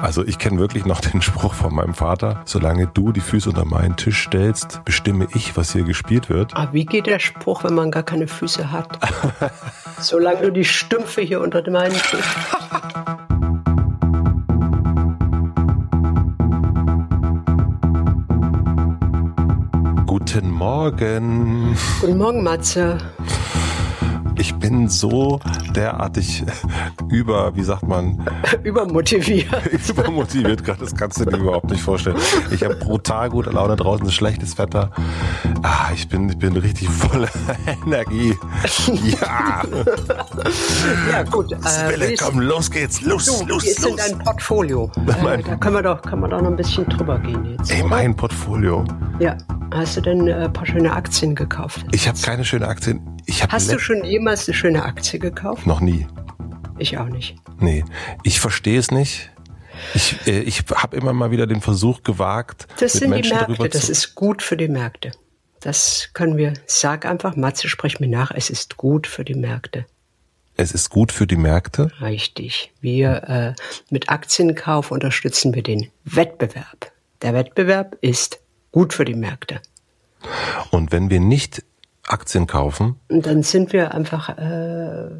Also ich kenne wirklich noch den Spruch von meinem Vater, solange du die Füße unter meinen Tisch stellst, bestimme ich, was hier gespielt wird. Ah, wie geht der Spruch, wenn man gar keine Füße hat? solange du die Stümpfe hier unter meinen Tisch. Guten Morgen. Guten Morgen, Matze. Ich bin so derartig über, wie sagt man? Übermotiviert. Übermotiviert gerade, das kannst du dir überhaupt nicht vorstellen. Ich habe brutal gute Laune draußen, ist schlechtes Wetter. Ah, ich bin, ich bin richtig voller Energie. Ja. ja, gut. Äh, komm, los geht's, los, du, los, wie ist los. denn dein Portfolio? Äh, da können wir doch, können wir doch noch ein bisschen drüber gehen jetzt. Ey, mein Portfolio. Ja. Hast du denn äh, ein paar schöne Aktien gekauft? Ich habe keine schönen Aktien. Ich hab Hast du schon jemals eine schöne Aktie gekauft? Noch nie. Ich auch nicht. Nee, ich verstehe es nicht. Ich, äh, ich habe immer mal wieder den Versuch gewagt. Das mit sind Menschen die Märkte, das ist gut für die Märkte. Das können wir, sag einfach, Matze, sprich mir nach, es ist gut für die Märkte. Es ist gut für die Märkte. Richtig. Wir äh, mit Aktienkauf unterstützen wir den Wettbewerb. Der Wettbewerb ist gut für die Märkte. Und wenn wir nicht Aktien kaufen, dann sind wir einfach äh,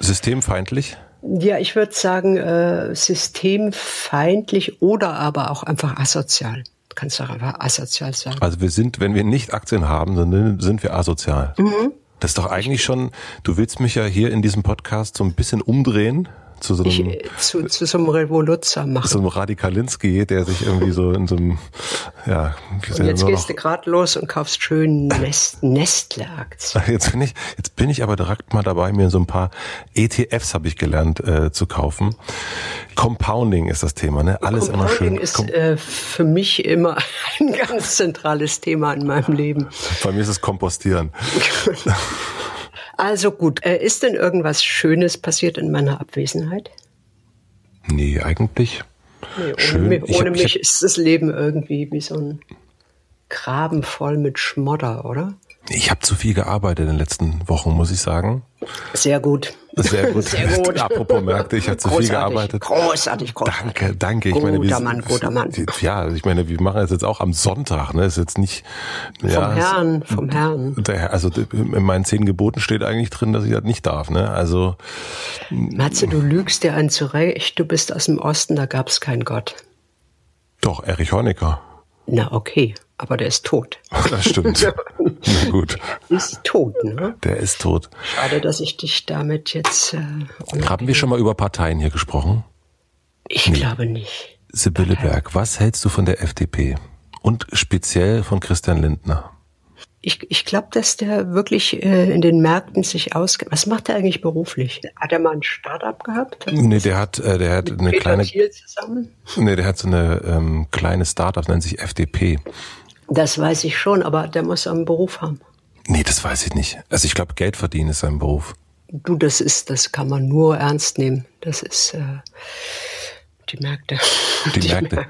systemfeindlich. Ja, ich würde sagen, äh, systemfeindlich oder aber auch einfach asozial. Du kannst doch einfach asozial sagen. Also wir sind, wenn wir nicht Aktien haben, dann sind wir asozial. Mhm. Das ist doch eigentlich schon, du willst mich ja hier in diesem Podcast so ein bisschen umdrehen zu so einem, Ich, äh, zu, zu so einem Revoluzzer machen. so einem Radikalinski, der sich irgendwie so in so einem, ja, und jetzt gehst du gerade los und kaufst schön Nest, Nestle-Aktien. Jetzt bin ich, jetzt bin ich aber direkt mal dabei, mir so ein paar ETFs habe ich gelernt äh, zu kaufen. Compounding ist das Thema, ne? Alles immer schön. Compounding ist äh, für mich immer ein ganz zentrales Thema in meinem Leben. Bei mir ist es Kompostieren. Also gut, äh, ist denn irgendwas Schönes passiert in meiner Abwesenheit? Nee, eigentlich. Nee, ohne Schön. mich, Ich ohne hab- ich mich hab- ist das Leben irgendwie wie so ein Graben voll mit Schmodder, oder? Ich habe zu viel gearbeitet in den letzten Wochen, muss ich sagen. Sehr gut. Sehr gut. Sehr gut. Apropos Märkte, ich habe zu viel gearbeitet. Großartig, großartig. Danke, danke. Ich Guter meine, wir, Mann, guter Mann. Ja, ich meine, wir machen das jetzt auch am Sonntag, ne? Ist jetzt nicht Vom ja, es- Herrn, vom Herrn. Der, also in meinen zehn Geboten steht eigentlich drin, dass ich das nicht darf. Ne? Also Matze, du lügst dir ein zurecht. Du bist aus dem Osten, da gab es keinen Gott. doch, Erich Honecker. Na, okay, aber der ist tot. Das stimmt. Na gut, Ist tot, ne? der ist tot. Schade, dass ich dich damit jetzt. Äh, Haben wir schon mal über Parteien hier gesprochen? ich glaube nicht. Sibylle Berg, was hältst du von der FDP? Und speziell von Christian Lindner? Ich, ich glaube, dass der wirklich äh, in den Märkten sich auskennt. Was macht er eigentlich beruflich? Hat er mal ein Start-up gehabt? Nee, der hat, äh, der hat eine Peter kleine, Thiel zusammen? nee, der hat so eine ähm, kleine Startup, nennt sich FDP. Das weiß ich schon, aber der muss einen Beruf haben. Nee, das weiß ich nicht. Also ich glaube, Geld verdienen ist sein Beruf. Du, das ist, das kann man nur ernst nehmen. Das ist äh, die Märkte. Die Märkte.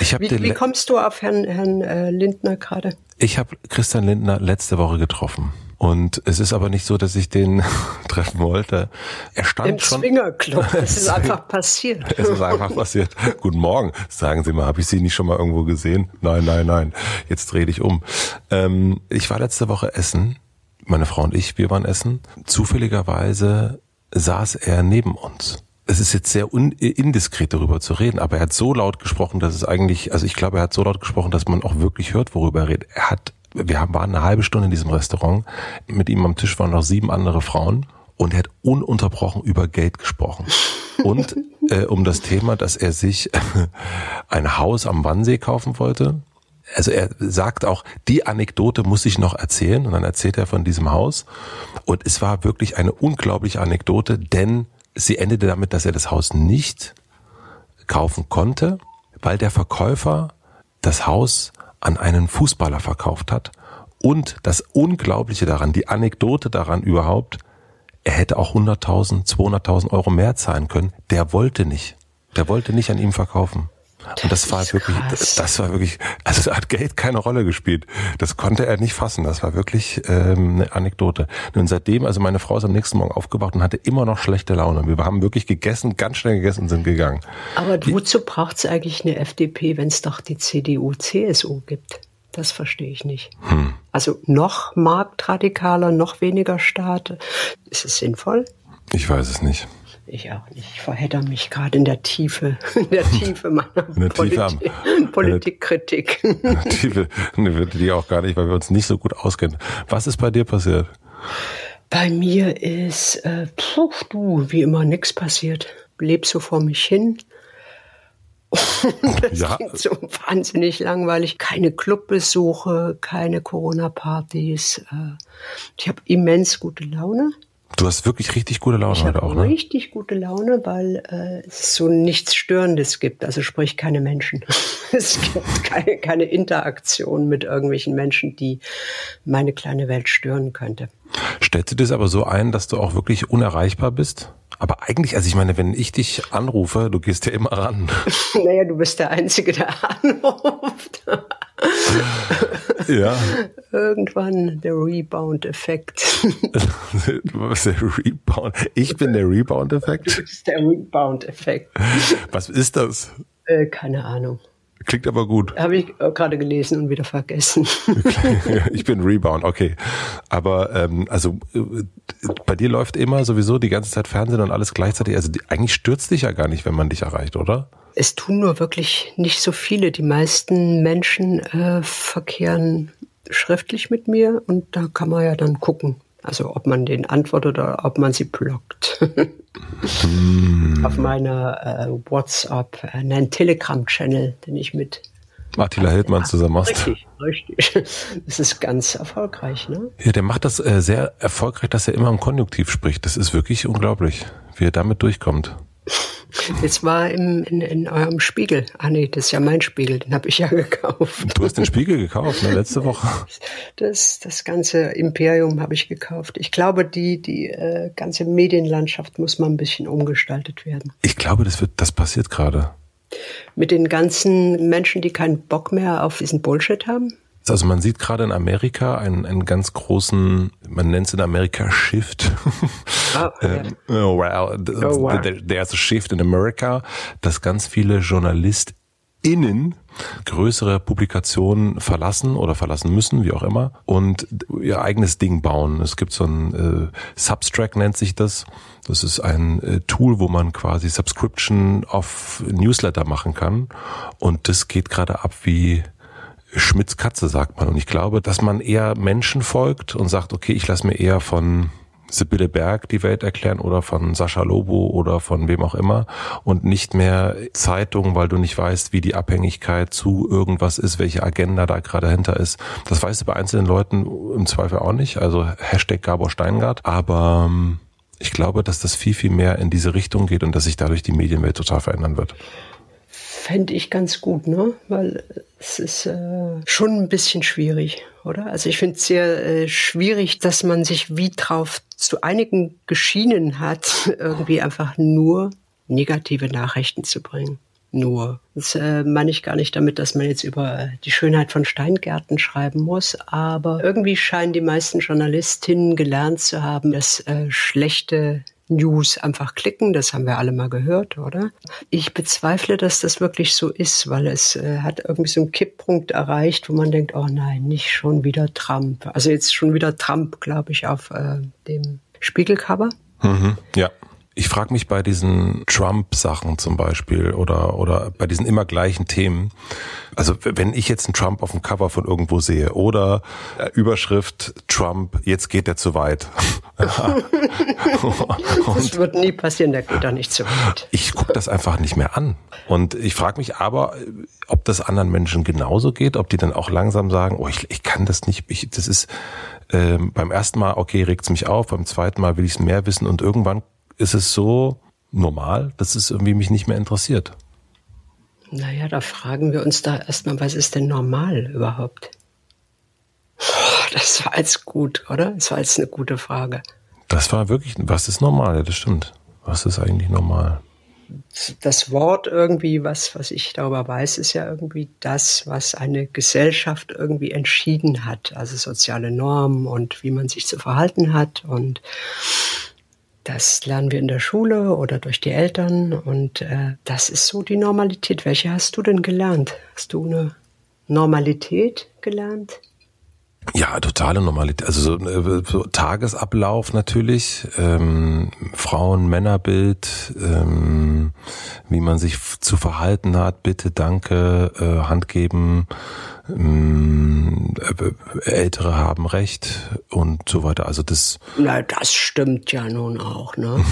Ich habe Wie, wie kommst du auf Herrn, Herrn äh, Lindner gerade? Ich habe Christian Lindner letzte Woche getroffen. Und es ist aber nicht so, dass ich den treffen wollte. Er stand Im schon. Zwingerclub. Das ist einfach passiert. Es ist einfach passiert. Guten Morgen. Sagen Sie mal, habe ich Sie nicht schon mal irgendwo gesehen? Nein, nein, nein. Jetzt dreh dich um. Ähm, ich war letzte Woche essen. Meine Frau und ich, wir waren essen. Zufälligerweise saß er neben uns. Es ist jetzt sehr un indiskret darüber zu reden, aber er hat so laut gesprochen, dass es eigentlich, also ich glaube, er hat so laut gesprochen, dass man auch wirklich hört, worüber er redet. Er hat, wir haben, waren eine halbe Stunde in diesem Restaurant. Mit ihm am Tisch waren noch sieben andere Frauen und er hat ununterbrochen über Geld gesprochen. Und äh, um das Thema, dass er sich ein Haus am Wannsee kaufen wollte. Also er sagt auch, die Anekdote muss ich noch erzählen. Und dann erzählt er von diesem Haus. Und es war wirklich eine unglaubliche Anekdote, denn sie endete damit, dass er das Haus nicht kaufen konnte, weil der Verkäufer das Haus an einen Fußballer verkauft hat. Und das Unglaubliche daran, die Anekdote daran überhaupt, er hätte auch 100.000, 200.000 Euro mehr zahlen können. Der wollte nicht. Der wollte nicht an ihm verkaufen. Und das, das war wirklich, krass. das war wirklich, also da hat Geld keine Rolle gespielt. Das konnte er nicht fassen. Das war wirklich ähm, eine Anekdote. Und seitdem, also meine Frau ist am nächsten Morgen aufgewacht und hatte immer noch schlechte Laune. Wir haben wirklich gegessen, ganz schnell gegessen und sind gegangen. Aber wozu braucht es eigentlich eine FDP, wenn es doch die CDU, CSU gibt? Das verstehe ich nicht. Hm. Also noch marktradikaler, noch weniger Staat. Ist es sinnvoll? Ich weiß es nicht. Ich auch nicht. Ich verhedder mich gerade in der Tiefe, in der Tiefe meiner in der Politi Tiefe Politikkritik. In der Tiefe, ne, die auch gar nicht, weil wir uns nicht so gut auskennen. Was ist bei dir passiert? Bei mir ist, äh, puh, du, wie immer, nichts passiert. Leb so vor mich hin. das ja. klingt so wahnsinnig langweilig. Keine Clubbesuche, keine Corona-Partys. Äh, ich habe immens gute Laune. Du hast wirklich richtig gute Laune ich heute auch, ne? Richtig gute Laune, weil äh, es so nichts Störendes gibt. Also sprich keine Menschen. es gibt keine, keine Interaktion mit irgendwelchen Menschen, die meine kleine Welt stören könnte. Stellst du das aber so ein, dass du auch wirklich unerreichbar bist? Aber eigentlich, also ich meine, wenn ich dich anrufe, du gehst ja immer ran. naja, du bist der Einzige, der anruft. ja. Irgendwann der Rebound-Effekt. Was der Rebound? Ich bin der Rebound-Effekt? Du bist der Rebound-Effekt. Was ist das? Äh, keine Ahnung. Klingt aber gut. Habe ich gerade gelesen und wieder vergessen. ich bin Rebound, okay. Aber ähm, also äh, bei dir läuft immer sowieso die ganze Zeit Fernsehen und alles gleichzeitig. Also die, eigentlich stürzt dich ja gar nicht, wenn man dich erreicht, oder? Es tun nur wirklich nicht so viele. Die meisten Menschen äh, verkehren schriftlich mit mir und da kann man ja dann gucken, also ob man den antwortet oder ob man sie blockt. hm. Auf meiner äh, WhatsApp, äh, einen Telegram-Channel, den ich mit Attila Hildmann zusammen machst. Richtig, richtig. Das ist ganz erfolgreich, ne? Ja, der macht das äh, sehr erfolgreich, dass er immer im Konjunktiv spricht. Das ist wirklich unglaublich, wie er damit durchkommt. Das war im, in, in eurem Spiegel. Ah nee, das ist ja mein Spiegel, den habe ich ja gekauft. Du hast den Spiegel gekauft, ne, letzte Woche. Das, das ganze Imperium habe ich gekauft. Ich glaube, die, die äh, ganze Medienlandschaft muss mal ein bisschen umgestaltet werden. Ich glaube, das wird, das passiert gerade. Mit den ganzen Menschen, die keinen Bock mehr auf diesen Bullshit haben? Also man sieht gerade in Amerika einen, einen ganz großen, man nennt es in Amerika Shift. Oh, yeah. oh, well, oh, wow. there's a shift in America, dass ganz viele JournalistInnen größere Publikationen verlassen oder verlassen müssen, wie auch immer, und ihr eigenes Ding bauen. Es gibt so ein äh, Substract nennt sich das. Das ist ein äh, Tool, wo man quasi Subscription auf Newsletter machen kann. Und das geht gerade ab wie Schmitz Katze, sagt man. Und ich glaube, dass man eher Menschen folgt und sagt, okay, ich lasse mir eher von Sibylle Berg die Welt erklären oder von Sascha Lobo oder von wem auch immer und nicht mehr Zeitungen, weil du nicht weißt, wie die Abhängigkeit zu irgendwas ist, welche Agenda da gerade hinter ist. Das weißt du bei einzelnen Leuten im Zweifel auch nicht, also Hashtag Gabor Steingart, aber ähm, ich glaube, dass das viel, viel mehr in diese Richtung geht und dass sich dadurch die Medienwelt total verändern wird fände ich ganz gut, ne? Weil es ist äh, schon ein bisschen schwierig, oder? Also ich finde es sehr äh, schwierig, dass man sich wie drauf zu einigen geschienen hat, irgendwie einfach nur negative Nachrichten zu bringen. Nur. Das äh, meine ich gar nicht damit, dass man jetzt über die Schönheit von Steingärten schreiben muss, aber irgendwie scheinen die meisten Journalistinnen gelernt zu haben, dass äh, schlechte News einfach klicken, das haben wir alle mal gehört, oder? Ich bezweifle, dass das wirklich so ist, weil es äh, hat irgendwie so einen Kipppunkt erreicht, wo man denkt, oh nein, nicht schon wieder Trump. Also jetzt schon wieder Trump, glaube ich, auf äh, dem Spiegelcover. Mhm, ja. Ich frage mich bei diesen Trump-Sachen zum Beispiel oder, oder bei diesen immer gleichen Themen. Also wenn ich jetzt einen Trump auf dem Cover von irgendwo sehe oder äh, Überschrift Trump, jetzt geht er zu weit. das wird nie passieren, der geht doch nicht zu weit. Ich gucke das einfach nicht mehr an. Und ich frage mich aber, ob das anderen Menschen genauso geht, ob die dann auch langsam sagen, oh, ich, ich kann das nicht, ich, das ist ähm, beim ersten Mal, okay, regt's mich auf, beim zweiten Mal will ich es mehr wissen und irgendwann ist es so normal, dass es irgendwie mich nicht mehr interessiert. Naja, da fragen wir uns da erstmal, was ist denn normal überhaupt? Das war jetzt gut, oder? Das war jetzt eine gute Frage. Das war wirklich, was ist normal? Ja, das stimmt. Was ist eigentlich normal? das Wort irgendwie, was, was ich darüber weiß, ist ja irgendwie das, was eine Gesellschaft irgendwie entschieden hat. Also soziale Normen und wie man sich zu verhalten hat. Und das lernen wir in der Schule oder durch die Eltern. Und äh, das ist so die Normalität. Welche hast du denn gelernt? Hast du eine Normalität gelernt? Ja, totale Normalität. Also so, äh, so Tagesablauf natürlich, ähm, Frauen-Männerbild, ähm, wie man sich zu verhalten hat, bitte, danke, äh, Hand geben, ähm, äh, Ältere haben Recht und so weiter. Also das. Na, das stimmt ja nun auch, ne?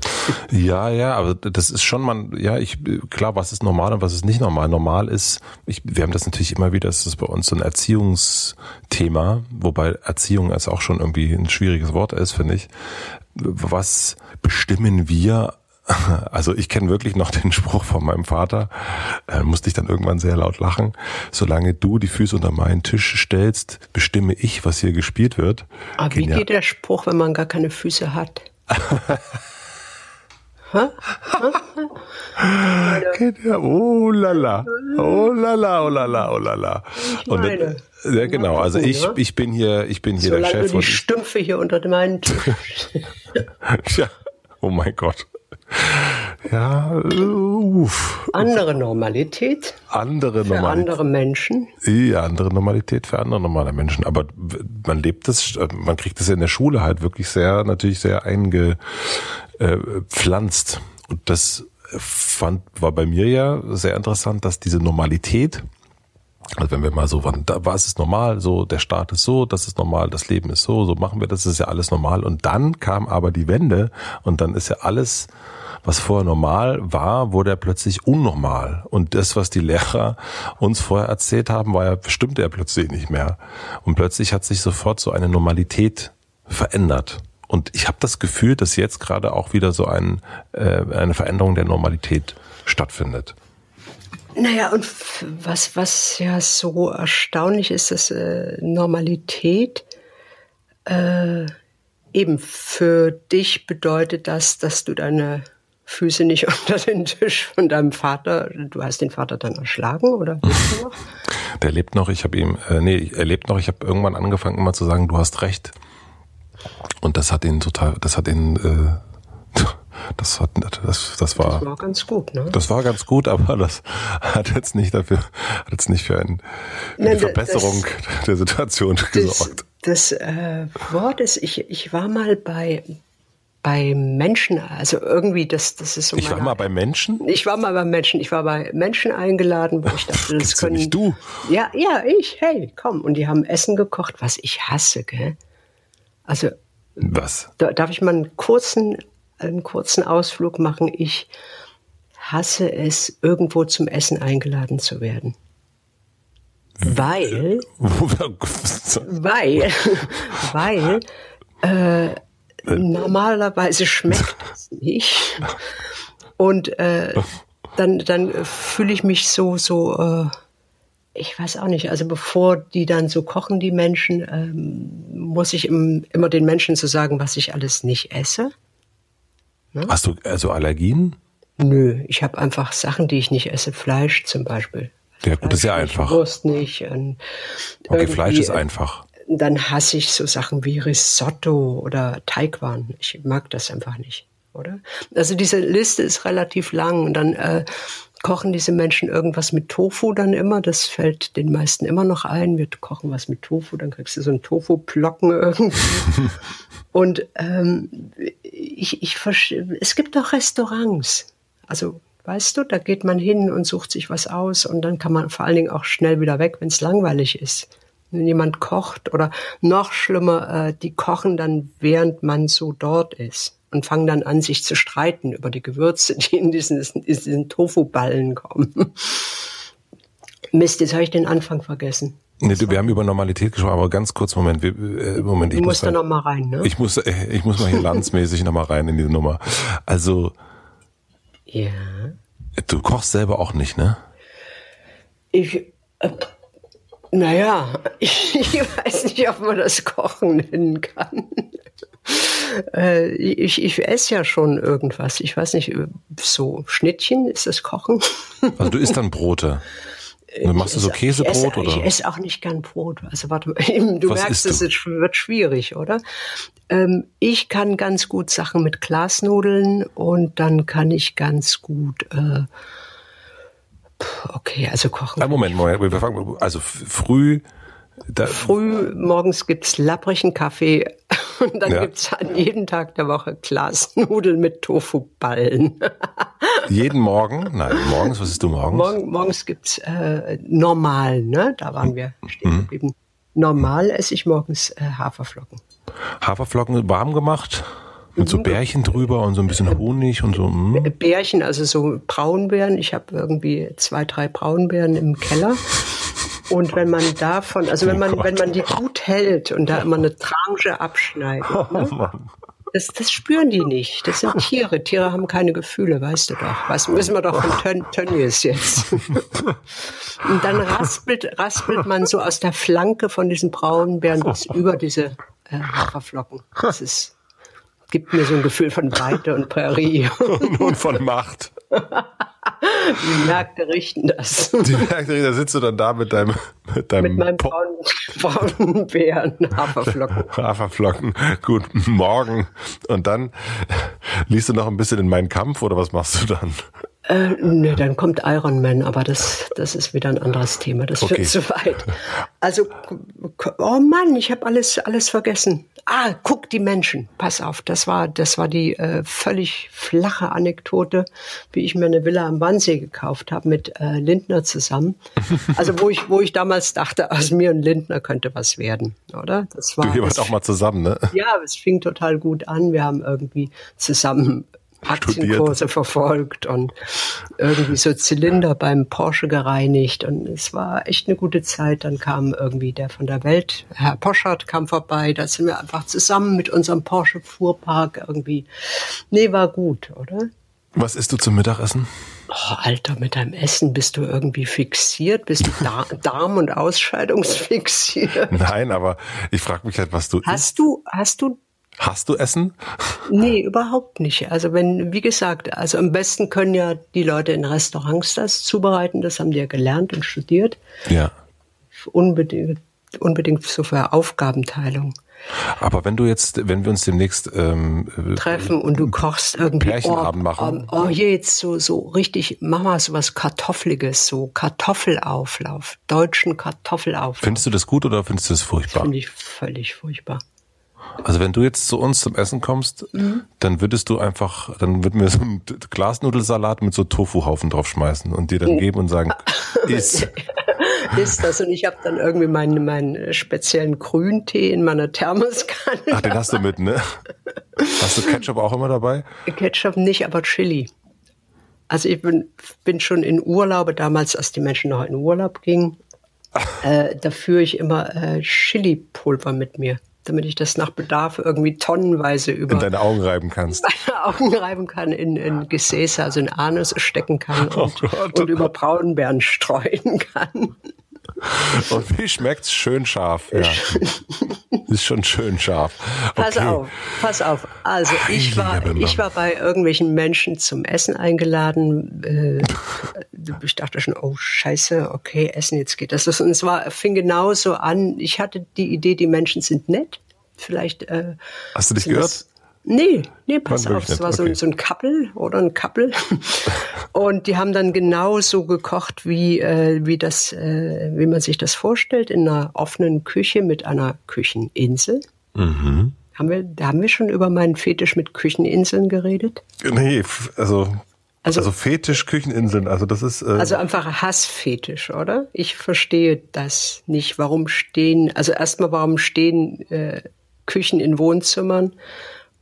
ja, ja, aber das ist schon man, ja, ich klar, was ist normal und was ist nicht normal. Normal ist, ich, wir haben das natürlich immer wieder, das ist bei uns so ein Erziehungsthema, wobei Erziehung ist auch schon irgendwie ein schwieriges Wort ist, finde ich. Was bestimmen wir also ich kenne wirklich noch den Spruch von meinem Vater, äh, musste ich dann irgendwann sehr laut lachen. Solange du die Füße unter meinen Tisch stellst, bestimme ich, was hier gespielt wird. Aber wie geht der Spruch, wenn man gar keine Füße hat? ja, oh lala, oh lala, oh lala, oh lala. Und dann, ja, genau. Also ich, ne? ich bin hier, ich bin hier Solange der Chef. Du die Stümpfe hier unter meinen Tisch. ja, oh mein Gott. Ja, uff. Andere Normalität. Andere für Normalität. andere Menschen. Ja, andere Normalität für andere normale Menschen. Aber man lebt das, man kriegt das in der Schule halt wirklich sehr, natürlich sehr eingepflanzt. Und das fand, war bei mir ja sehr interessant, dass diese Normalität, also wenn wir mal so, wann, da, was ist normal? So, der Staat ist so, das ist normal, das Leben ist so, so machen wir das, ist ja alles normal. Und dann kam aber die Wende und dann ist ja alles, was vorher normal war, wurde ja plötzlich unnormal. Und das, was die Lehrer uns vorher erzählt haben, war ja, stimmte ja plötzlich nicht mehr. Und plötzlich hat sich sofort so eine Normalität verändert. Und ich habe das Gefühl, dass jetzt gerade auch wieder so ein, äh, eine Veränderung der Normalität stattfindet. Naja, und was, was ja so erstaunlich ist, dass äh, Normalität äh, eben für dich bedeutet das, dass du deine Füße nicht unter den Tisch von deinem Vater. Du hast den Vater dann erschlagen oder lebst du noch? Der lebt noch. Ich habe ihm, äh, nee, er lebt noch. Ich habe irgendwann angefangen immer zu sagen, du hast recht. Und das hat ihn total, das hat ihn, äh, das hat, das, das war, das war ganz gut, ne? Das war ganz gut, aber das hat jetzt nicht dafür, hat jetzt nicht für ein, eine Nein, Verbesserung das, der Situation das, gesorgt. Das äh, Wort ist, ich, ich war mal bei bei Menschen, also irgendwie, das, das ist so. Ich war mal bei Menschen? Ich war mal bei Menschen. Ich war bei Menschen eingeladen, wo ich dachte, das können. Nicht du? Ja, ja, ich, hey, komm. Und die haben Essen gekocht, was ich hasse, gell? Also. Was? Da, darf ich mal einen kurzen, einen kurzen Ausflug machen? Ich hasse es, irgendwo zum Essen eingeladen zu werden. Weil, weil, weil, äh, Normalerweise schmeckt es nicht. Und äh, dann, dann fühle ich mich so, so, äh, ich weiß auch nicht, also bevor die dann so kochen, die Menschen, ähm, muss ich im, immer den Menschen so sagen, was ich alles nicht esse. Ne? Hast du also Allergien? Nö, ich habe einfach Sachen, die ich nicht esse. Fleisch zum Beispiel. Ja, gut, das ist ja einfach. Wurst nicht. okay, Fleisch ist einfach dann hasse ich so Sachen wie Risotto oder Teigwaren. Ich mag das einfach nicht, oder? Also diese Liste ist relativ lang und dann äh, kochen diese Menschen irgendwas mit Tofu dann immer. Das fällt den meisten immer noch ein. Wir kochen was mit Tofu, dann kriegst du so einen Tofu-Plocken irgendwie. und ähm, ich, ich es gibt auch Restaurants. Also Weißt du, da geht man hin und sucht sich was aus und dann kann man vor allen Dingen auch schnell wieder weg, wenn es langweilig ist wenn jemand kocht oder noch schlimmer, äh, die kochen dann, während man so dort ist und fangen dann an, sich zu streiten über die Gewürze, die in diesen, in diesen Tofu-Ballen kommen. Mist, jetzt habe ich den Anfang vergessen. Nee, wir haben über Normalität gesprochen, aber ganz kurz, Moment, wir, äh, Moment. Ich du musst da noch mal rein, ne? Ich muss, äh, ich muss mal hier landsmäßig noch mal rein in diese Nummer. Also. Ja. Du kochst selber auch nicht, ne? Ich, äh, naja, ich, ich weiß nicht, ob man das Kochen nennen kann. Äh, ich, ich esse ja schon irgendwas. Ich weiß nicht, so Schnittchen, ist das Kochen? Also du isst dann Brote? Du machst du so Käsebrot ich esse, oder? Ich esse auch nicht gern Brot. Also warte mal, du Was merkst, es wird schwierig, oder? Ähm, ich kann ganz gut Sachen mit Glasnudeln und dann kann ich ganz gut äh, okay, also kochen. Ein Moment, Moment, wir fangen, also früh da Früh morgens gibt's lapprigen Kaffee und dann ja. gibt's an jedem Tag der Woche Glasnudeln mit Tofu-Ballen. jeden Morgen? Nein, morgens, was isst du morgens? Morgen, morgens gibt's äh, normal, ne? Da waren wir stehen mhm. geblieben. Normal esse ich morgens äh, Haferflocken. Haferflocken warm gemacht? Mit so mhm. Bärchen drüber und so ein bisschen Honig und so. Mh. Bärchen, also so Braunbeeren. Ich habe irgendwie zwei, drei Braunbeeren im Keller. Und wenn man davon, also wenn oh man, wenn man die gut hält und da immer eine Tranche abschneidet, oh ne? das, das spüren die nicht. Das sind Tiere. Tiere haben keine Gefühle, weißt du doch. Was müssen wir doch von Tön Tönnies jetzt. und dann raspelt, raspelt man so aus der Flanke von diesen braunen Bären bis über diese äh, Haferflocken. Das ist, gibt mir so ein Gefühl von Weite und Prärie. und von Macht. Die Märkte richten das. Die Märkte richten, da sitzt du dann da mit deinem mit deinem mit meinem braunen, braunen Bären, Haferflocken. Haferflocken, gut, morgen. Und dann liest du noch ein bisschen in meinen Kampf oder was machst du dann? Äh, ne, dann kommt Iron Man, aber das, das ist wieder ein anderes Thema. Das okay. zu weit. Also, oh Mann, ich habe alles, alles vergessen. Ah, guck die Menschen. Pass auf, das war, das war die äh, völlig flache Anekdote, wie ich mir eine Villa am Wannsee gekauft habe mit äh, Lindner zusammen. Also wo ich, wo ich damals dachte, aus mir und Lindner könnte was werden, oder? Das war. Du, ihr wart auch mal zusammen, ne? Ja, es fing total gut an. Wir haben irgendwie zusammen Aktienkurse verfolgt und irgendwie so Zylinder beim Porsche gereinigt und es war echt eine gute Zeit. Dann kam irgendwie der von der Welt, Herr Poschert kam vorbei, da sind wir einfach zusammen mit unserem Porsche Fuhrpark irgendwie. Nee, war gut, oder? Was isst du zum Mittagessen? Oh, Alter, mit deinem Essen bist du irgendwie fixiert? Bist du Darm- und Ausscheidungsfixiert? Nein, aber ich frage mich halt, was du hast isst. Du, hast du Hast du Essen? Nee, überhaupt nicht. Also wenn, wie gesagt, also am besten können ja die Leute in Restaurants das zubereiten. Das haben die ja gelernt und studiert. Ja. Unbedingt, unbedingt so für Aufgabenteilung. Aber wenn du jetzt, wenn wir uns demnächst ähm, treffen und du kochst irgendwie Pärchenabend oh, machen. Oh, oh, hier jetzt so so richtig, mach mal so was Kartoffeliges, so Kartoffelauflauf, deutschen Kartoffelauflauf. Findest du das gut oder findest du das furchtbar? Finde ich völlig furchtbar. Also wenn du jetzt zu uns zum Essen kommst, mhm. dann würdest du einfach, dann würden wir so einen Glasnudelsalat mit so Tofuhaufen draufschmeißen und dir dann geben und sagen, iss. ist das und ich habe dann irgendwie meinen, meinen speziellen Grüntee in meiner Thermoskanne. Ach, den hast du mit, ne? Hast du Ketchup auch immer dabei? Ketchup nicht, aber Chili. Also ich bin, bin schon in Urlaube damals, als die Menschen noch in Urlaub gingen, äh, da führe ich immer äh, Chili-Pulver mit mir damit ich das nach Bedarf irgendwie tonnenweise über in deine Augen reiben kannst. Meine Augen reiben kann, in, in Gesäße, also in Anus stecken kann oh und, oh und über Braunbären streuen kann. Und wie schmeckt's? Schön scharf. Ja. Ist schon schön scharf. Okay. Pass auf, pass auf. Also ich war, ich war bei irgendwelchen Menschen zum Essen eingeladen. Äh, ich dachte schon, oh Scheiße, okay, Essen, jetzt geht das. Und es war, fing genauso an. Ich hatte die Idee, die Menschen sind nett. Vielleicht. Äh, Hast du dich gehört? Das, Nee, nee, pass auf, es war okay. so, so ein Couple oder ein Couple. und die haben dann genauso gekocht, wie, äh, wie, das, äh, wie man sich das vorstellt, in einer offenen Küche mit einer Kücheninsel. Mhm. Haben wir, da haben wir schon über meinen Fetisch mit Kücheninseln geredet? Nee, also also, also Fetisch, Kücheninseln, also das ist. Äh also einfach Hassfetisch, oder? Ich verstehe das nicht. Warum stehen, also erstmal, warum stehen äh, Küchen in Wohnzimmern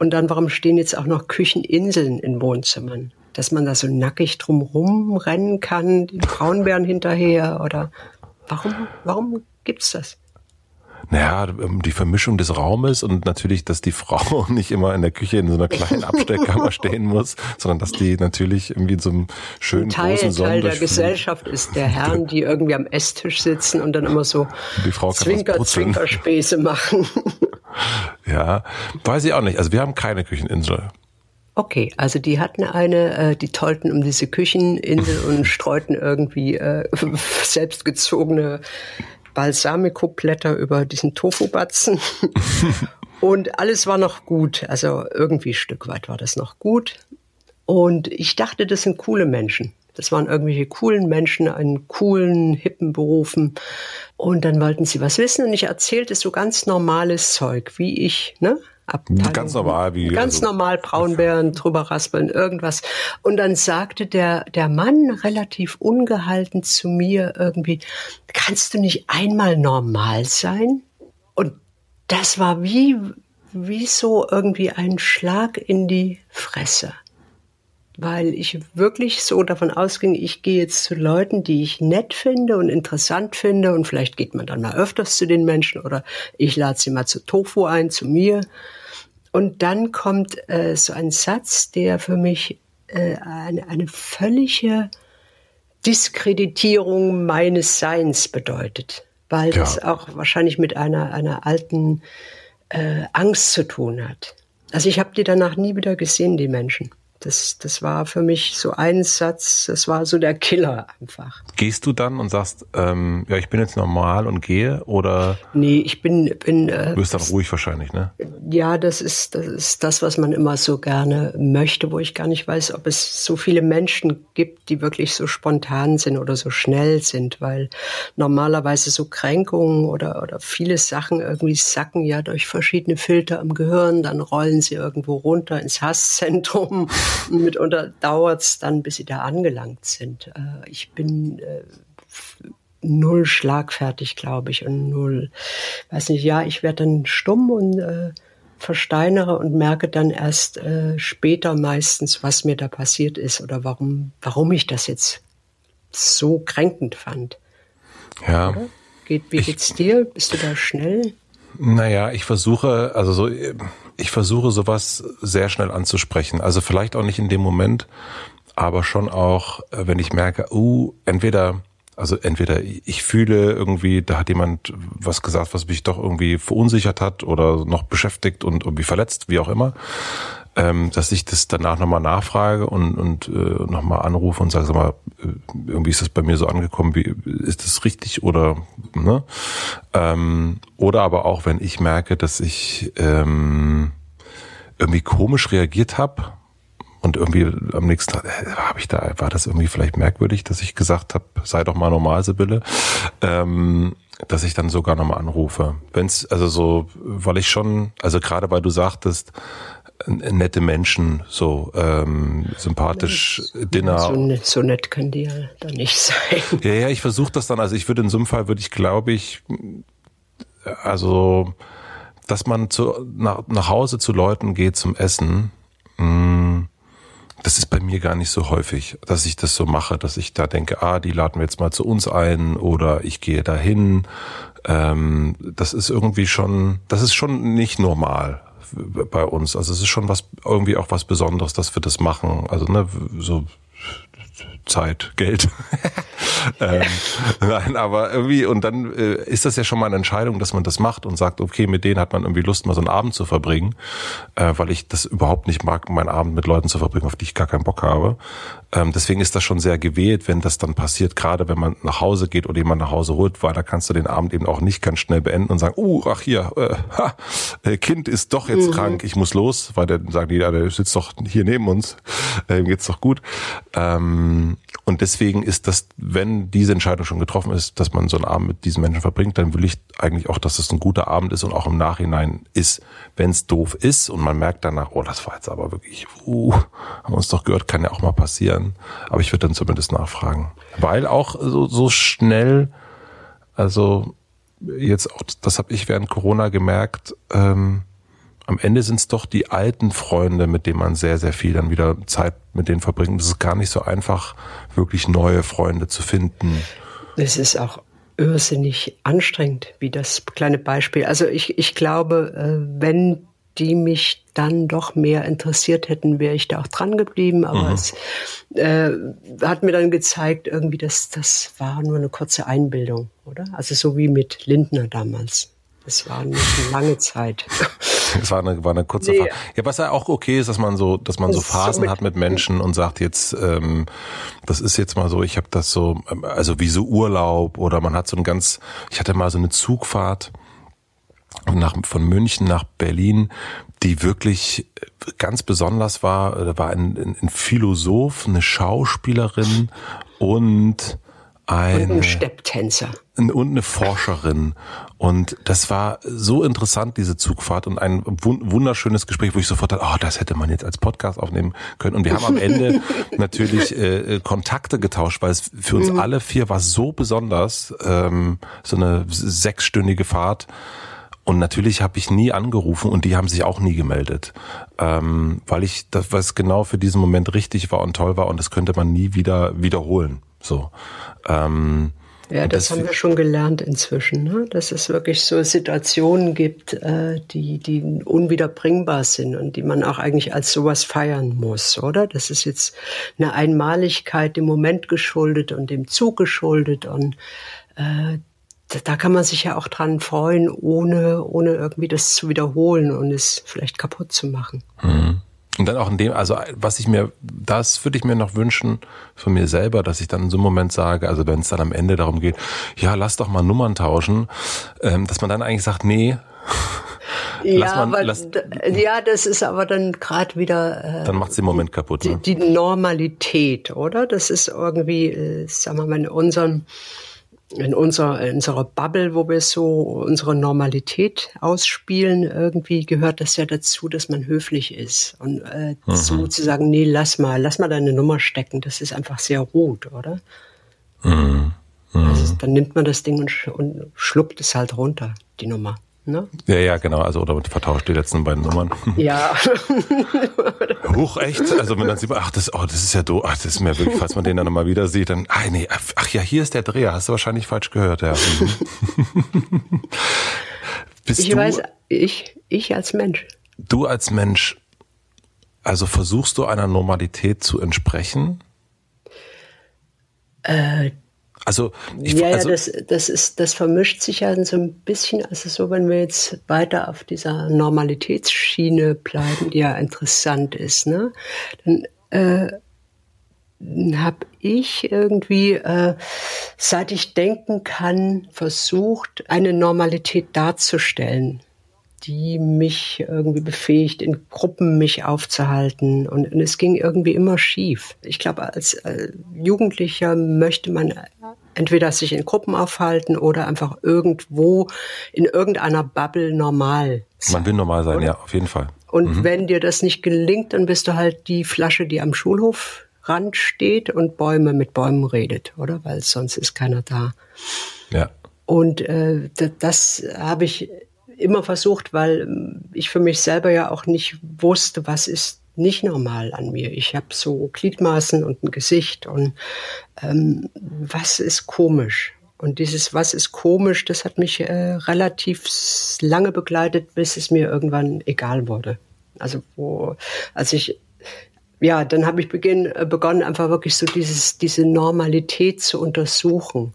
und dann, warum stehen jetzt auch noch Kücheninseln in Wohnzimmern? Dass man da so nackig drumrum rennen kann, die Braunbären hinterher oder warum, warum gibt's das? Naja, ähm, die Vermischung des Raumes und natürlich, dass die Frau nicht immer in der Küche in so einer kleinen Abstellkammer stehen muss, sondern dass die natürlich irgendwie in so einem schönen Teil, großen Teil der Gesellschaft ist der Herrn, die irgendwie am Esstisch sitzen und dann immer so die Frau Zwinker, Zwinkerspäße machen. Ja, weiß ich auch nicht. Also wir haben keine Kücheninsel. Okay, also die hatten eine, äh, die tollten um diese Kücheninsel und streuten irgendwie äh, selbstgezogene Balsamico-Blätter über diesen Tofu-Batzen. und alles war noch gut. Also irgendwie ein Stück weit war das noch gut. Und ich dachte, das sind coole Menschen. Das waren irgendwelche coolen Menschen in coolen, hippen Berufen. Und dann wollten sie was wissen und ich erzählte so ganz normales Zeug, wie ich, ne? Abteilung. Ganz normal, wie. Ganz also, normal Braunbären, drüber raspeln, irgendwas. Und dann sagte der, der Mann relativ ungehalten zu mir irgendwie, kannst du nicht einmal normal sein? Und das war wie, wie so irgendwie ein Schlag in die Fresse weil ich wirklich so davon ausging, ich gehe jetzt zu Leuten, die ich nett finde und interessant finde und vielleicht geht man dann mal öfters zu den Menschen oder ich lade sie mal zu Tofu ein, zu mir. Und dann kommt äh, so ein Satz, der für mich äh, eine, eine völlige Diskreditierung meines Seins bedeutet, weil ja. das auch wahrscheinlich mit einer, einer alten äh, Angst zu tun hat. Also ich habe die danach nie wieder gesehen, die Menschen. Das, das war für mich so ein Satz, das war so der Killer einfach. Gehst du dann und sagst, ähm, ja, ich bin jetzt normal und gehe oder? Nee, ich bin, bin. Äh, du bist dann ruhig wahrscheinlich, ne? Ja, das ist, das ist das, was man immer so gerne möchte, wo ich gar nicht weiß, ob es so viele Menschen gibt, die wirklich so spontan sind oder so schnell sind, weil normalerweise so Kränkungen oder, oder viele Sachen irgendwie sacken ja durch verschiedene Filter im Gehirn, dann rollen sie irgendwo runter ins Hasszentrum mitunter dauert es dann, bis sie da angelangt sind. Äh, ich bin äh, null schlagfertig, glaube ich, und null, weiß nicht, ja, ich werde dann stumm und äh, versteinere und merke dann erst äh, später meistens, was mir da passiert ist oder warum, warum ich das jetzt so kränkend fand. Ja. Geht, wie geht's dir? Bist du da schnell? Naja, ich versuche, also so, ich versuche sowas sehr schnell anzusprechen. Also vielleicht auch nicht in dem Moment, aber schon auch, äh, wenn ich merke, uh, entweder, also entweder ich fühle irgendwie, da hat jemand was gesagt, was mich doch irgendwie verunsichert hat oder noch beschäftigt und irgendwie verletzt, wie auch immer ähm, dass ich das danach nochmal nachfrage und, und äh, nochmal anrufe und sage, sag mal, äh, irgendwie ist das bei mir so angekommen, wie ist das richtig oder ne? Ähm, oder aber auch, wenn ich merke, dass ich ähm, irgendwie komisch reagiert habe und irgendwie am nächsten Tag äh, habe ich da war das irgendwie vielleicht merkwürdig, dass ich gesagt habe, sei doch mal normal, Sibylle. Ähm, dass ich dann sogar nochmal anrufe. Wenn's, also so, weil ich schon, also gerade weil du sagtest, nette Menschen, so ähm, sympathisch Dinner. So, nett, so nett können die ja dann nicht sein. Ja, ja, ich versuche das dann. Also ich würde in so einem Fall würde ich, glaube ich, also, dass man zu, nach, nach Hause zu Leuten geht zum Essen. Mh, mm, das ist bei mir gar nicht so häufig, dass ich das so mache, dass ich da denke, ah, die laden wir jetzt mal zu uns ein oder ich gehe dahin. Ähm, das ist irgendwie schon, das ist schon nicht normal bei uns. Also es ist schon was irgendwie auch was Besonderes, dass wir das machen. Also ne, so Zeit, Geld. ähm, nein, aber irgendwie, und dann äh, ist das ja schon mal eine Entscheidung, dass man das macht und sagt, okay, mit denen hat man irgendwie Lust, mal so einen Abend zu verbringen, äh, weil ich das überhaupt nicht mag, meinen Abend mit Leuten zu verbringen, auf die ich gar keinen Bock habe. Ähm, deswegen ist das schon sehr gewählt, wenn das dann passiert, gerade wenn man nach Hause geht oder jemand nach Hause holt, weil da kannst du den Abend eben auch nicht ganz schnell beenden und sagen, uh, ach hier, äh, ha, äh, Kind ist doch jetzt mhm. krank, ich muss los, weil der sagt, ja, der sitzt doch hier neben uns, äh, ihm geht's doch gut. Ähm, und deswegen ist das, wenn diese Entscheidung schon getroffen ist, dass man so einen Abend mit diesen Menschen verbringt, dann will ich eigentlich auch, dass es ein guter Abend ist und auch im Nachhinein ist. Wenn es doof ist und man merkt danach, oh, das war jetzt aber wirklich, uh, haben wir uns doch gehört, kann ja auch mal passieren. Aber ich würde dann zumindest nachfragen. Weil auch so, so schnell, also jetzt auch, das habe ich während Corona gemerkt, ähm, am Ende sind es doch die alten Freunde, mit denen man sehr, sehr viel dann wieder Zeit mit denen verbringt. Es ist gar nicht so einfach, wirklich neue Freunde zu finden. Es ist auch irrsinnig anstrengend, wie das kleine Beispiel. Also ich, ich glaube, äh, wenn die mich dann doch mehr interessiert hätten, wäre ich da auch dran geblieben. Aber mhm. es äh, hat mir dann gezeigt, irgendwie, dass das war nur eine kurze Einbildung, oder? Also so wie mit Lindner damals. Das war nicht eine lange Zeit. Es war eine, war eine kurze nee. Phase. Ja, was ja auch okay ist, dass man so, dass man das so Phasen so mit, hat mit Menschen und sagt jetzt, ähm, das ist jetzt mal so, ich habe das so, ähm, also wie so Urlaub oder man hat so ein ganz, ich hatte mal so eine Zugfahrt nach, von München nach Berlin, die wirklich ganz besonders war. Da war ein, ein Philosoph, eine Schauspielerin und eine, und ein Stepptänzer. Und eine Forscherin. Und das war so interessant, diese Zugfahrt und ein wunderschönes Gespräch, wo ich sofort dachte, oh, das hätte man jetzt als Podcast aufnehmen können. Und wir haben am Ende natürlich äh, äh, Kontakte getauscht, weil es für uns mhm. alle vier war so besonders, ähm, so eine sechsstündige Fahrt. Und natürlich habe ich nie angerufen und die haben sich auch nie gemeldet, ähm, weil ich das, was genau für diesen Moment richtig war und toll war und das könnte man nie wieder wiederholen. So. Ähm, ja, das, das, haben wir schon gelernt inzwischen, ne? dass es wirklich so Situationen gibt, äh, die, die unwiederbringbar sind und die man auch eigentlich als sowas feiern muss, oder? Das ist jetzt eine Einmaligkeit dem Moment geschuldet und dem Zug geschuldet und äh, da kann man sich ja auch dran freuen, ohne, ohne irgendwie das zu wiederholen und es vielleicht kaputt zu machen. Mhm. Und dann auch in dem, also was ich mir, das würde ich mir noch wünschen von mir selber, dass ich dann in so einem Moment sage, also wenn es dann am Ende darum geht, ja, lass doch mal Nummern tauschen, ähm, dass man dann eigentlich sagt, nee. ja, man, aber, lass, ja, das ist aber dann gerade wieder. Äh, dann macht es den Moment kaputt. Ne? Die, die Normalität, oder? Das ist irgendwie, äh, sagen wir mal, in unserem in unserer, in unserer Bubble, wo wir so unsere Normalität ausspielen, irgendwie gehört das ja dazu, dass man höflich ist. Und äh, mhm. so zu sagen, nee, lass mal, lass mal deine Nummer stecken, das ist einfach sehr rude, oder? Mhm. Mhm. Also, dann nimmt man das Ding und, und schluckt es halt runter, die Nummer. Ne? Ja, ja, genau. Also oder vertauscht die letzten beiden Nummern. Ja. Huch, echt? Also wenn dann sieht man, ach, das, oh, das ist ja doof. Ach, das ist mir wirklich, falls man den dann nochmal wieder sieht, dann, ach nee, ach ja, hier ist der Dreher. Hast du wahrscheinlich falsch gehört, ja. Mhm. Bist ich du, weiß, ich, ich als Mensch. Du als Mensch, also versuchst du einer Normalität zu entsprechen? Äh, also, ich, ja, also ja, das, das ist, das vermischt sich ja so ein bisschen. Also so, wenn wir jetzt weiter auf dieser Normalitätsschiene bleiben, die ja interessant ist, ne, dann äh, habe ich irgendwie, äh, seit ich denken kann, versucht, eine Normalität darzustellen die mich irgendwie befähigt, in Gruppen mich aufzuhalten. Und, und es ging irgendwie immer schief. Ich glaube, als äh, Jugendlicher möchte man entweder sich in Gruppen aufhalten oder einfach irgendwo in irgendeiner Bubble normal sein. Man will normal sein, oder? ja, auf jeden Fall. Und mhm. wenn dir das nicht gelingt, dann bist du halt die Flasche, die am Schulhofrand steht und Bäume mit Bäumen redet, oder? Weil sonst ist keiner da. Ja. Und äh, das, das habe ich immer versucht, weil ähm, ich für mich selber ja auch nicht wusste, was ist nicht normal an mir. Ich habe so Gliedmaßen und ein Gesicht und ähm, was ist komisch? Und dieses Was ist komisch, das hat mich äh, relativ lange begleitet, bis es mir irgendwann egal wurde. Also wo, als ich ja, dann habe ich beginn, äh, begonnen, einfach wirklich so dieses, diese Normalität zu untersuchen.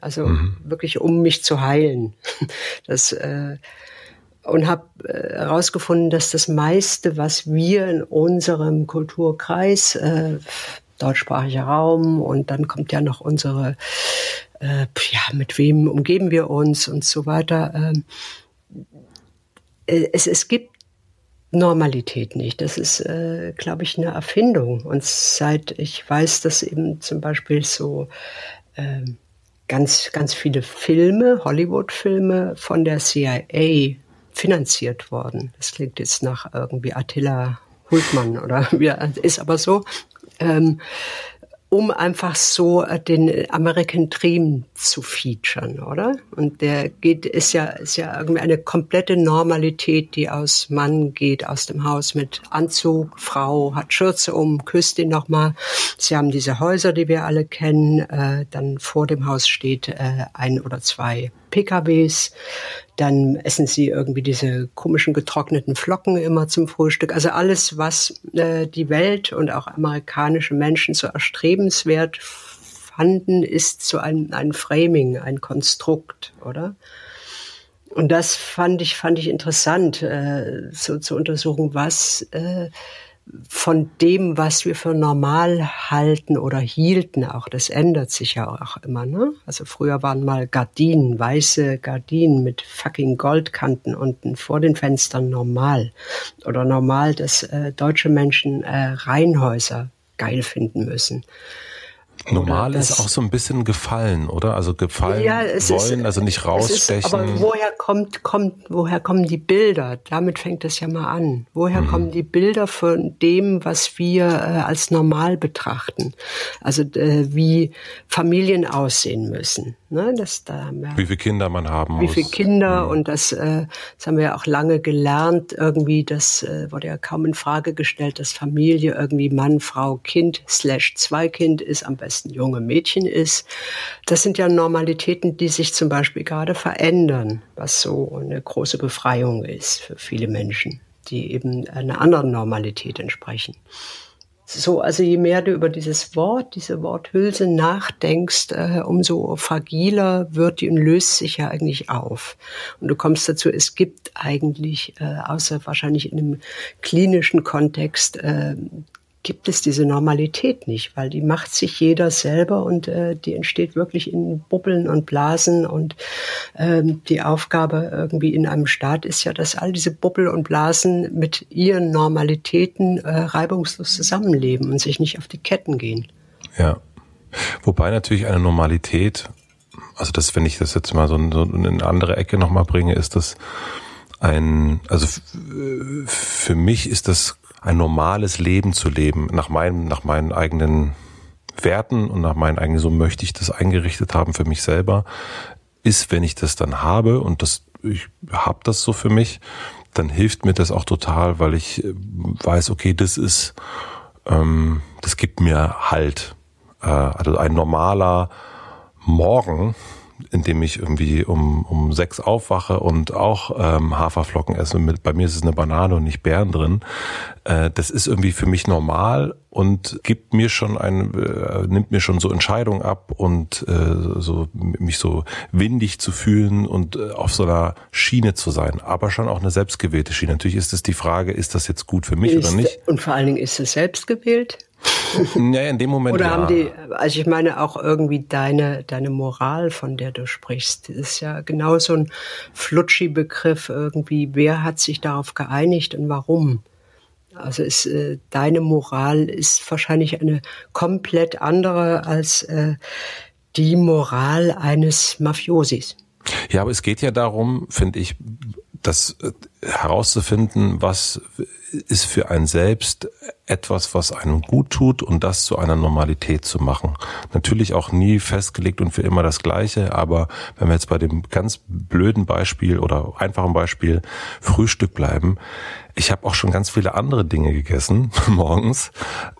Also mhm. wirklich, um mich zu heilen. Das, äh, und habe äh, herausgefunden, dass das meiste, was wir in unserem Kulturkreis, äh, deutschsprachiger Raum, und dann kommt ja noch unsere, äh, ja, mit wem umgeben wir uns und so weiter. Ähm, äh, es, es gibt Normalität nicht. Das ist, äh, glaube ich, eine Erfindung. Und seit ich weiß, dass eben zum Beispiel so äh, ganz, ganz viele Filme, Hollywood-Filme von der CIA finanziert worden. Das klingt jetzt nach irgendwie Attila Hultmann oder wie ist aber so. Ähm, um einfach so äh, den American Dream zu featuren, oder? Und der geht, ist ja, ist ja irgendwie eine komplette Normalität, die aus Mann geht, aus dem Haus mit Anzug, Frau hat Schürze um, küsst ihn nochmal. Sie haben diese Häuser, die wir alle kennen, äh, dann vor dem Haus steht äh, ein oder zwei PKWs. Dann essen sie irgendwie diese komischen getrockneten Flocken immer zum Frühstück. Also alles, was äh, die Welt und auch amerikanische Menschen so erstrebenswert fanden, ist so ein, ein Framing, ein Konstrukt, oder? Und das fand ich, fand ich interessant, äh, so zu untersuchen, was äh, von dem, was wir für normal halten oder hielten, auch das ändert sich ja auch immer. Ne? Also früher waren mal Gardinen, weiße Gardinen mit fucking Goldkanten unten vor den Fenstern normal. Oder normal, dass äh, deutsche Menschen äh, Reihenhäuser geil finden müssen. Normal ist auch so ein bisschen gefallen, oder? Also gefallen ja, wollen, ist, also nicht rausstechen. Ist, aber woher kommt, kommt, woher kommen die Bilder? Damit fängt es ja mal an. Woher mhm. kommen die Bilder von dem, was wir äh, als normal betrachten? Also äh, wie Familien aussehen müssen. Ne, das, da wir, wie viele Kinder man haben wie muss. Wie viele Kinder mhm. und das, äh, das haben wir ja auch lange gelernt. Irgendwie, das äh, wurde ja kaum in Frage gestellt, dass Familie irgendwie Mann, Frau, Kind slash Zweikind ist, am besten junge Mädchen ist. Das sind ja Normalitäten, die sich zum Beispiel gerade verändern, was so eine große Befreiung ist für viele Menschen, die eben einer anderen Normalität entsprechen. So, also je mehr du über dieses Wort, diese Worthülse nachdenkst, äh, umso fragiler wird die und löst sich ja eigentlich auf. Und du kommst dazu, es gibt eigentlich, äh, außer wahrscheinlich in einem klinischen Kontext, äh, gibt es diese Normalität nicht, weil die macht sich jeder selber und äh, die entsteht wirklich in Bubbeln und Blasen und ähm, die Aufgabe irgendwie in einem Staat ist ja, dass all diese Bubbel und Blasen mit ihren Normalitäten äh, reibungslos zusammenleben und sich nicht auf die Ketten gehen. Ja, wobei natürlich eine Normalität, also das, wenn ich das jetzt mal so, so in eine andere Ecke nochmal bringe, ist das ein, also für mich ist das ein normales Leben zu leben, nach meinem, nach meinen eigenen Werten und nach meinen eigenen, so möchte ich das eingerichtet haben für mich selber, ist, wenn ich das dann habe und das, ich habe das so für mich, dann hilft mir das auch total, weil ich äh, weiß, okay, das ist, ähm, das gibt mir Halt. Äh, also ein normaler Morgen indem ich irgendwie um, um sechs aufwache und auch ähm, Haferflocken esse. Mit, bei mir ist es eine Banane und nicht Beeren drin. Äh, das ist irgendwie für mich normal und gibt mir schon ein, äh, nimmt mir schon so Entscheidungen ab und äh, so mich so windig zu fühlen und äh, auf so einer Schiene zu sein, aber schon auch eine selbstgewählte Schiene. Natürlich ist es die Frage, ist das jetzt gut für mich ist, oder nicht? Und vor allen Dingen ist es selbstgewählt? Ja, in dem Moment. Oder ja. haben die, also ich meine auch irgendwie deine, deine Moral, von der du sprichst, ist ja genau so ein Flutschi-Begriff irgendwie. Wer hat sich darauf geeinigt und warum? Also ist, äh, deine Moral ist wahrscheinlich eine komplett andere als äh, die Moral eines Mafiosis. Ja, aber es geht ja darum, finde ich, das äh, herauszufinden, was ist für ein selbst etwas, was einem gut tut und das zu einer Normalität zu machen. Natürlich auch nie festgelegt und für immer das Gleiche, aber wenn wir jetzt bei dem ganz blöden Beispiel oder einfachen Beispiel Frühstück bleiben, ich habe auch schon ganz viele andere Dinge gegessen morgens.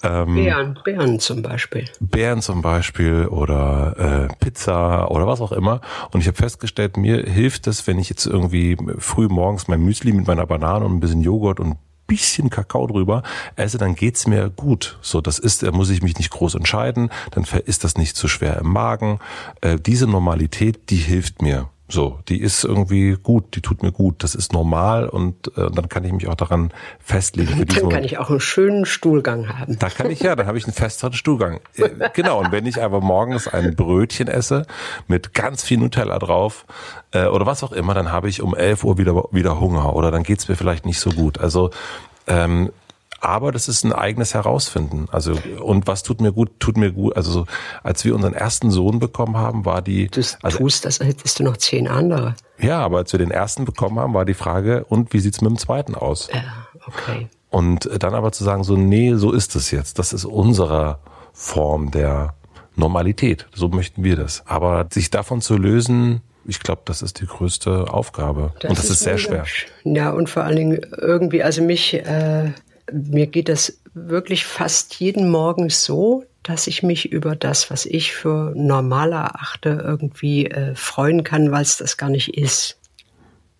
Ähm, Beeren, Beeren zum Beispiel. Beeren zum Beispiel oder äh, Pizza oder was auch immer. Und ich habe festgestellt, mir hilft es, wenn ich jetzt irgendwie früh morgens mein Müsli mit meiner Banane und ein bisschen Joghurt und bisschen Kakao drüber esse, dann geht's mir gut. So, das ist, da muss ich mich nicht groß entscheiden, dann ist das nicht zu schwer im Magen. Äh, diese Normalität, die hilft mir. So, die ist irgendwie gut, die tut mir gut, das ist normal und äh, dann kann ich mich auch daran festlegen. Dann kann ich auch einen schönen Stuhlgang haben. Da kann ich ja, dann habe ich einen festeren Stuhlgang. Äh, genau, und wenn ich aber morgens ein Brötchen esse mit ganz viel Nutella drauf äh, oder was auch immer, dann habe ich um 11 Uhr wieder, wieder Hunger oder dann geht's mir vielleicht nicht so gut. Also ähm, aber das ist ein eigenes Herausfinden. Also und was tut mir gut, tut mir gut. Also so, als wir unseren ersten Sohn bekommen haben, war die. Du also, tust das, hättest du noch zehn andere. Ja, aber als wir den ersten bekommen haben, war die Frage: Und wie sieht's mit dem zweiten aus? Ja, okay. Und dann aber zu sagen, so nee, so ist es jetzt. Das ist unsere Form der Normalität. So möchten wir das. Aber sich davon zu lösen, ich glaube, das ist die größte Aufgabe. Das und das ist, ist sehr schwer. Ja, und vor allen Dingen irgendwie, also mich äh, mir geht es wirklich fast jeden Morgen so, dass ich mich über das, was ich für normal erachte, irgendwie äh, freuen kann, weil es das gar nicht ist.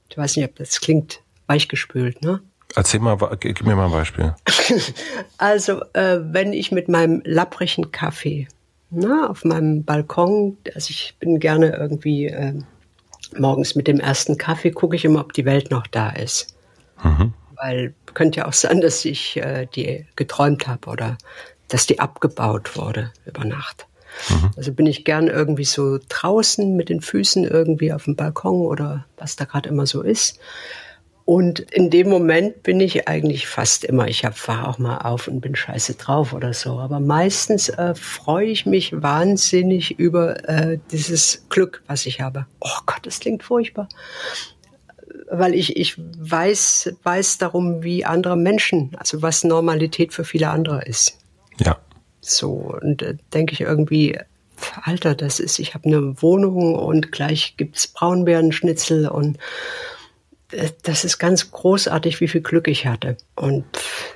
Ich weiß nicht, ob das klingt weichgespült, ne? Erzähl mal, gib mir mal ein Beispiel. also, äh, wenn ich mit meinem lapprigen Kaffee na, ne, auf meinem Balkon, also ich bin gerne irgendwie äh, morgens mit dem ersten Kaffee gucke ich immer, ob die Welt noch da ist. Mhm. Weil könnte ja auch sein, dass ich äh, die geträumt habe oder dass die abgebaut wurde über Nacht. Mhm. Also bin ich gern irgendwie so draußen mit den Füßen irgendwie auf dem Balkon oder was da gerade immer so ist. Und in dem Moment bin ich eigentlich fast immer, ich fahre auch mal auf und bin scheiße drauf oder so. Aber meistens äh, freue ich mich wahnsinnig über äh, dieses Glück, was ich habe. Oh Gott, das klingt furchtbar. Weil ich, ich weiß, weiß darum, wie andere Menschen, also was Normalität für viele andere ist. Ja. So, und äh, denke ich irgendwie, Alter, das ist, ich habe eine Wohnung und gleich gibt's Braunbärenschnitzel und das ist ganz großartig, wie viel Glück ich hatte. Und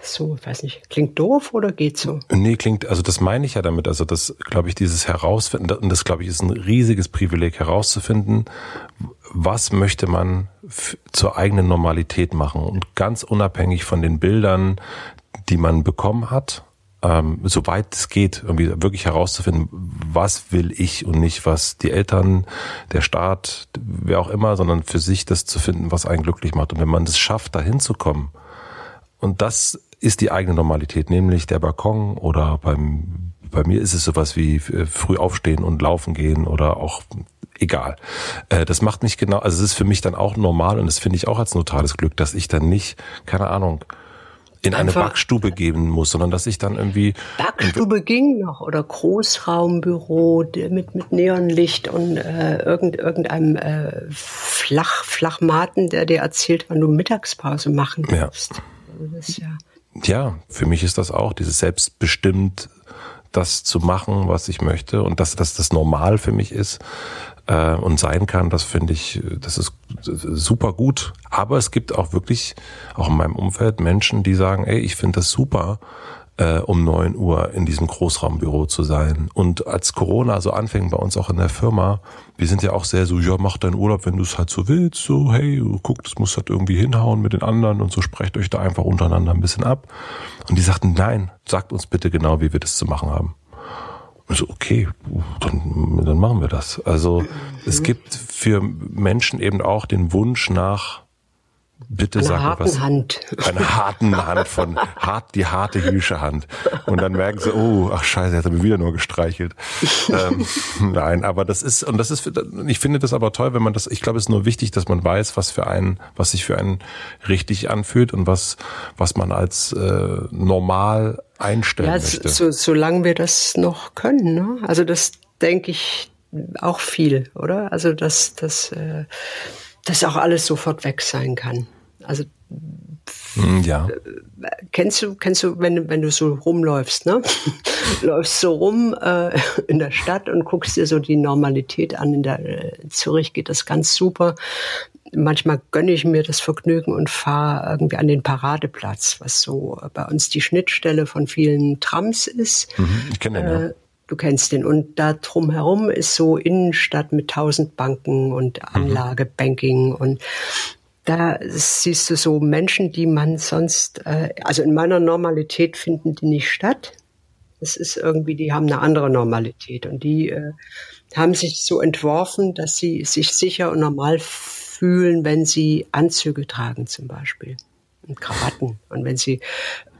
so, weiß nicht, klingt doof oder geht so? Nee, klingt, also das meine ich ja damit. Also das, glaube ich, dieses Herausfinden, und das, glaube ich, ist ein riesiges Privileg herauszufinden, was möchte man zur eigenen Normalität machen und ganz unabhängig von den Bildern, die man bekommen hat ähm, soweit es geht, irgendwie wirklich herauszufinden, was will ich und nicht, was die Eltern, der Staat, wer auch immer, sondern für sich das zu finden, was einen glücklich macht. Und wenn man es schafft, dahin zu kommen, und das ist die eigene Normalität, nämlich der Balkon oder beim, bei mir ist es sowas wie äh, früh aufstehen und laufen gehen oder auch egal. Äh, das macht mich genau, also es ist für mich dann auch normal und das finde ich auch als notales Glück, dass ich dann nicht, keine Ahnung, in eine Backstube geben muss, sondern dass ich dann irgendwie Backstube ging noch oder Großraumbüro mit mit Neonlicht und äh, irgend, irgendeinem äh, Flach Flachmaten, der dir erzählt, wann du Mittagspause machen darfst. Ja. Also ja. ja, für mich ist das auch dieses selbstbestimmt das zu machen, was ich möchte und dass, dass das normal für mich ist äh, und sein kann, das finde ich, das ist super gut. Aber es gibt auch wirklich, auch in meinem Umfeld, Menschen, die sagen, ey, ich finde das super, äh, um neun Uhr in diesem Großraumbüro zu sein. Und als Corona so anfing bei uns auch in der Firma, wir sind ja auch sehr so, ja, mach deinen Urlaub, wenn du es halt so willst, so, hey, guck, das muss halt irgendwie hinhauen mit den anderen und so sprecht euch da einfach untereinander ein bisschen ab. Und die sagten, nein, sagt uns bitte genau, wie wir das zu machen haben. Also okay, dann, dann machen wir das. Also es gibt für Menschen eben auch den Wunsch nach Bitte eine sag mir was. Hand. Eine harten Hand von hart, die harte jüdische Hand. Und dann merken sie, oh, ach scheiße, er hat mir wieder nur gestreichelt. ähm, nein, aber das ist, und das ist, ich finde das aber toll, wenn man das, ich glaube, es ist nur wichtig, dass man weiß, was für einen, was sich für einen richtig anfühlt und was, was man als äh, normal einstellen ja, möchte. So, solange wir das noch können, ne? Also das denke ich auch viel, oder? Also dass, dass äh, dass auch alles sofort weg sein kann. Also hm, ja. Kennst du, kennst du, wenn, wenn du so rumläufst, ne? Läufst so rum äh, in der Stadt und guckst dir so die Normalität an. In der äh, Zürich geht das ganz super. Manchmal gönne ich mir das Vergnügen und fahre irgendwie an den Paradeplatz, was so bei uns die Schnittstelle von vielen Trams ist. Mhm, ich kenne den, äh, ja. Du kennst den. Und da drumherum ist so Innenstadt mit tausend Banken und mhm. Anlagebanking und da siehst du so Menschen, die man sonst, äh, also in meiner Normalität finden die nicht statt. Das ist irgendwie, die haben eine andere Normalität und die äh, haben sich so entworfen, dass sie sich sicher und normal fühlen, wenn sie Anzüge tragen zum Beispiel und Krawatten. Und wenn Sie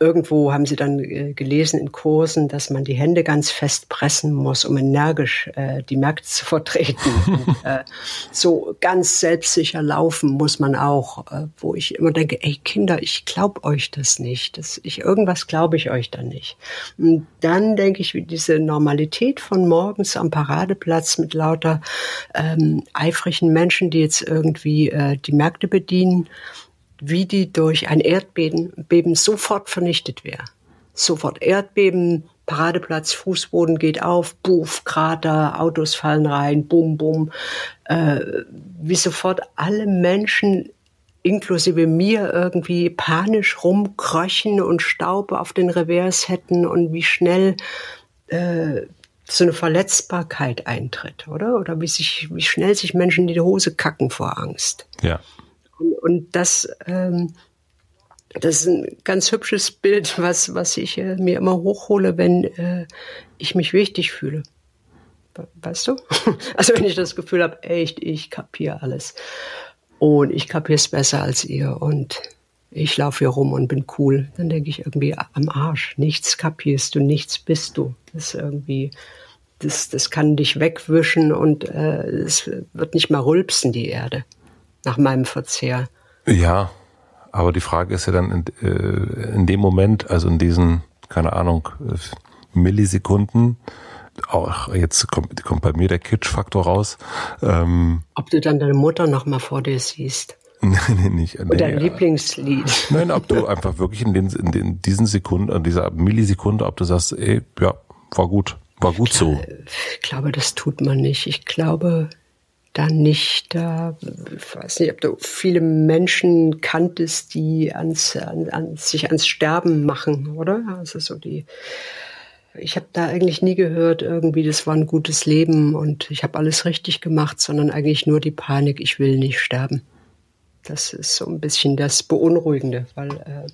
irgendwo haben Sie dann äh, gelesen in Kursen, dass man die Hände ganz fest pressen muss, um energisch äh, die Märkte zu vertreten. und, äh, so ganz selbstsicher laufen muss man auch, äh, wo ich immer denke, ey Kinder, ich glaube euch das nicht. Das, ich, irgendwas glaube ich euch da nicht. Und dann denke ich, wie diese Normalität von morgens am Paradeplatz mit lauter ähm, eifrigen Menschen, die jetzt irgendwie äh, die Märkte bedienen, wie die durch ein Erdbeben Beben sofort vernichtet wäre. Sofort Erdbeben, Paradeplatz, Fußboden geht auf, Buff, Krater, Autos fallen rein, bum, bum. Äh, wie sofort alle Menschen inklusive mir irgendwie panisch rumkröchen und Staub auf den Revers hätten und wie schnell äh, so eine Verletzbarkeit eintritt, oder? Oder wie sich, wie schnell sich Menschen in die Hose kacken vor Angst. Ja. Und, das, ähm, das ist ein ganz hübsches Bild, was, was ich äh, mir immer hochhole, wenn äh, ich mich wichtig fühle. Weißt du? Also wenn ich das Gefühl habe, echt, ich kapiere alles. Und ich kapiere es besser als ihr. Und ich laufe hier rum und bin cool. Dann denke ich irgendwie am Arsch. Nichts kapierst du, nichts bist du. Das ist irgendwie, das, das kann dich wegwischen und äh, es wird nicht mal rülpsen, die Erde. Nach meinem Verzehr. Ja, aber die Frage ist ja dann in, äh, in dem Moment, also in diesen, keine Ahnung, Millisekunden, auch jetzt kommt, kommt bei mir der Kitsch-Faktor raus. Ähm, Ob du dann deine Mutter noch mal vor dir siehst? Nein, nee, nicht. Nee, dein Lieblingslied. Nein, ob du einfach wirklich in, den, in den, diesen Sekunden, in dieser Millisekunde, ob du sagst, ey, ja, war gut, war gut so. Ich glaube, das tut man nicht. Ich glaube, da nicht, da, ich weiß nicht, ob du viele Menschen kanntest, die ans, an, an, sich ans Sterben machen, oder? Also so die, ich habe da eigentlich nie gehört, irgendwie, das war ein gutes Leben und ich habe alles richtig gemacht, sondern eigentlich nur die Panik, ich will nicht sterben. Das ist so ein bisschen das Beunruhigende, weil äh,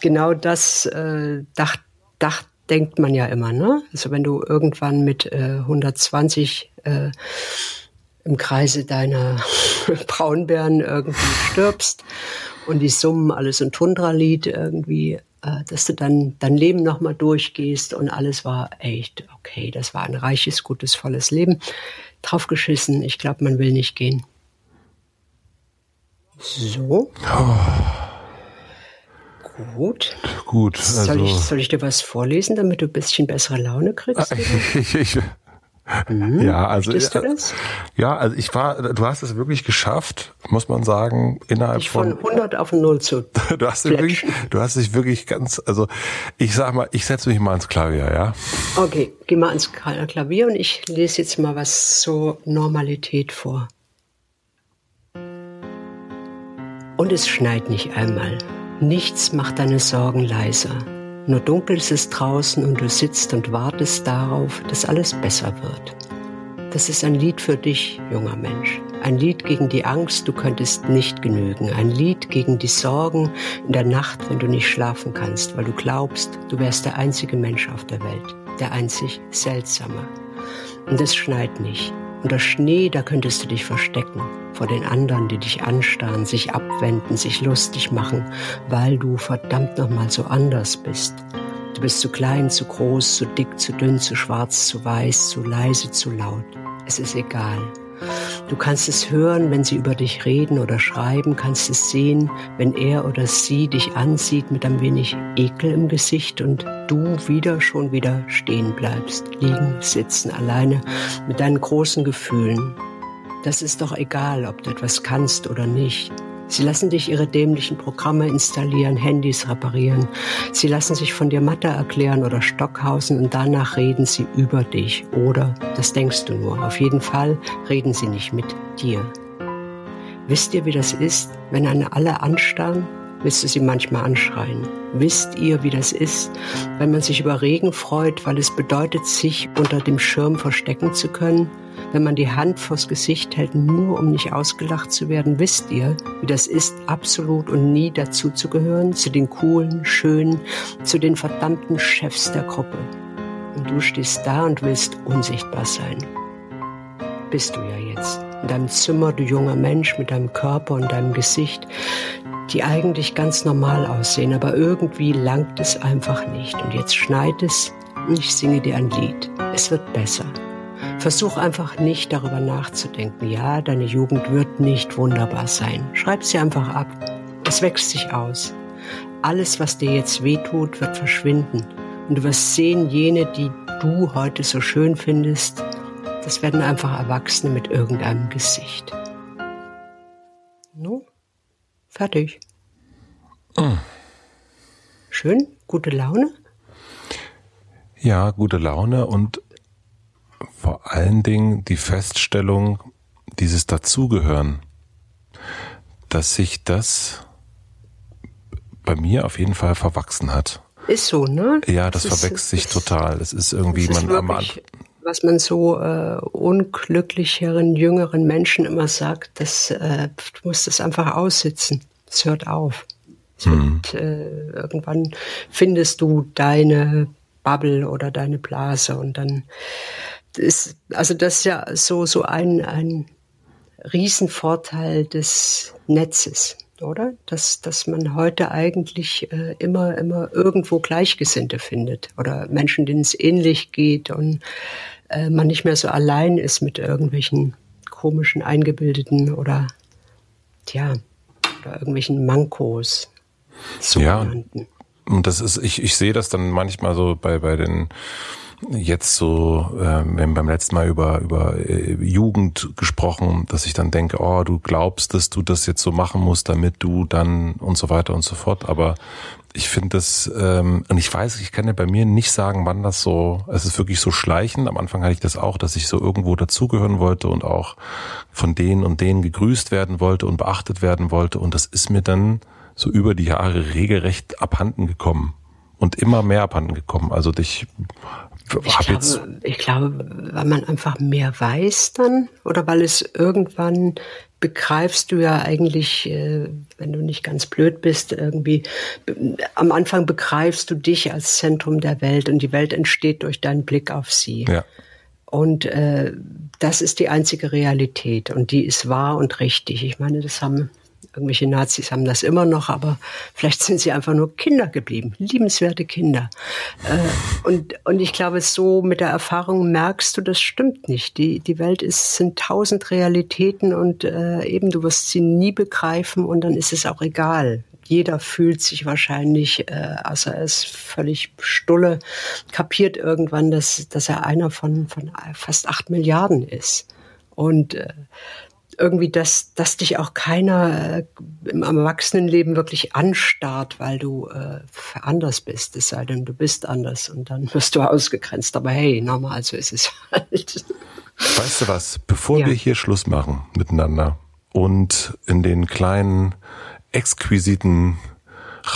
genau das äh, dacht, dacht, denkt man ja immer. Ne? Also wenn du irgendwann mit äh, 120 äh, im Kreise deiner Braunbären irgendwie stirbst und die summen alles ein Tundra-Lied irgendwie, äh, dass du dann dein Leben nochmal durchgehst und alles war echt okay. Das war ein reiches, gutes, volles Leben. Draufgeschissen, ich glaube, man will nicht gehen. So. Oh. Gut. Gut. Also soll, ich, soll ich dir was vorlesen, damit du ein bisschen bessere Laune kriegst? ich, ich, Mhm. Ja, also du das? ja, also ich war, du hast es wirklich geschafft, muss man sagen, innerhalb ich von, von 100 auf 0 zu. du hast dich wirklich, du hast dich wirklich ganz, also ich sag mal, ich setze mich mal ans Klavier, ja. Okay, geh mal ans Klavier und ich lese jetzt mal was zur Normalität vor. Und es schneit nicht einmal. Nichts macht deine Sorgen leiser. Nur dunkel ist es draußen und du sitzt und wartest darauf, dass alles besser wird. Das ist ein Lied für dich, junger Mensch. Ein Lied gegen die Angst, du könntest nicht genügen. Ein Lied gegen die Sorgen in der Nacht, wenn du nicht schlafen kannst, weil du glaubst, du wärst der einzige Mensch auf der Welt. Der einzig Seltsame. Und es schneit nicht. Unter Schnee, da könntest du dich verstecken vor den anderen, die dich anstarren, sich abwenden, sich lustig machen, weil du verdammt nochmal so anders bist. Du bist zu klein, zu groß, zu dick, zu dünn, zu schwarz, zu weiß, zu leise, zu laut. Es ist egal. Du kannst es hören, wenn sie über dich reden oder schreiben, kannst es sehen, wenn er oder sie dich ansieht mit ein wenig Ekel im Gesicht und du wieder schon wieder stehen bleibst, liegen, sitzen, alleine mit deinen großen Gefühlen. Das ist doch egal, ob du etwas kannst oder nicht. Sie lassen dich ihre dämlichen Programme installieren, Handys reparieren. Sie lassen sich von dir Mathe erklären oder Stockhausen und danach reden sie über dich. Oder, das denkst du nur, auf jeden Fall reden sie nicht mit dir. Wisst ihr, wie das ist, wenn eine alle anstarren? Willst du sie manchmal anschreien? Wisst ihr, wie das ist, wenn man sich über Regen freut, weil es bedeutet, sich unter dem Schirm verstecken zu können? Wenn man die Hand vors Gesicht hält, nur um nicht ausgelacht zu werden, wisst ihr, wie das ist, absolut und nie dazu zu gehören, zu den coolen, schönen, zu den verdammten Chefs der Gruppe. Und du stehst da und willst unsichtbar sein. Bist du ja jetzt. In deinem Zimmer, du junger Mensch mit deinem Körper und deinem Gesicht, die eigentlich ganz normal aussehen, aber irgendwie langt es einfach nicht. Und jetzt schneit es und ich singe dir ein Lied. Es wird besser. Versuch einfach nicht darüber nachzudenken. Ja, deine Jugend wird nicht wunderbar sein. Schreib sie einfach ab. Es wächst sich aus. Alles, was dir jetzt wehtut, wird verschwinden. Und du wirst sehen, jene, die du heute so schön findest, das werden einfach Erwachsene mit irgendeinem Gesicht. No? Fertig. Mm. Schön? Gute Laune? Ja, gute Laune und vor allen Dingen die Feststellung, dieses Dazugehören, dass sich das bei mir auf jeden Fall verwachsen hat. Ist so, ne? Ja, das, das verwechselt sich total. Es ist irgendwie, ist man was man so äh, unglücklicheren, jüngeren Menschen immer sagt, dass äh, du musst es einfach aussitzen. Es hört auf. Es mhm. wird, äh, irgendwann findest du deine Bubble oder deine Blase und dann ist, also das ist ja so, so ein, ein Riesenvorteil des Netzes, oder? Dass, dass man heute eigentlich äh, immer, immer irgendwo Gleichgesinnte findet oder Menschen, denen es ähnlich geht und äh, man nicht mehr so allein ist mit irgendwelchen komischen, eingebildeten oder, tja, oder irgendwelchen Mankos. Ja, und das ist, ich, ich sehe das dann manchmal so bei, bei den jetzt so, äh, wir haben beim letzten Mal über, über äh, Jugend gesprochen, dass ich dann denke, oh, du glaubst, dass du das jetzt so machen musst, damit du dann und so weiter und so fort. Aber ich finde das, ähm, und ich weiß, ich kann ja bei mir nicht sagen, wann das so, es ist wirklich so schleichend. Am Anfang hatte ich das auch, dass ich so irgendwo dazugehören wollte und auch von denen und denen gegrüßt werden wollte und beachtet werden wollte. Und das ist mir dann so über die Jahre regelrecht abhanden gekommen und immer mehr abhanden gekommen. Also dich ich glaube, ich glaube, weil man einfach mehr weiß dann oder weil es irgendwann begreifst du ja eigentlich, äh, wenn du nicht ganz blöd bist, irgendwie am Anfang begreifst du dich als Zentrum der Welt und die Welt entsteht durch deinen Blick auf sie. Ja. Und äh, das ist die einzige Realität und die ist wahr und richtig. Ich meine, das haben Irgendwelche Nazis haben das immer noch, aber vielleicht sind sie einfach nur Kinder geblieben, liebenswerte Kinder. Äh, und, und ich glaube, so mit der Erfahrung merkst du, das stimmt nicht. Die, die Welt ist, sind tausend Realitäten und äh, eben du wirst sie nie begreifen und dann ist es auch egal. Jeder fühlt sich wahrscheinlich, äh, außer er ist völlig stulle, kapiert irgendwann, dass, dass er einer von, von fast acht Milliarden ist. Und äh, irgendwie, dass, dass dich auch keiner äh, im Erwachsenenleben wirklich anstarrt, weil du äh, anders bist. Es sei denn, du bist anders und dann wirst du ausgegrenzt. Aber hey, normal, so ist es halt. Weißt du was? Bevor ja. wir hier Schluss machen miteinander und in den kleinen, exquisiten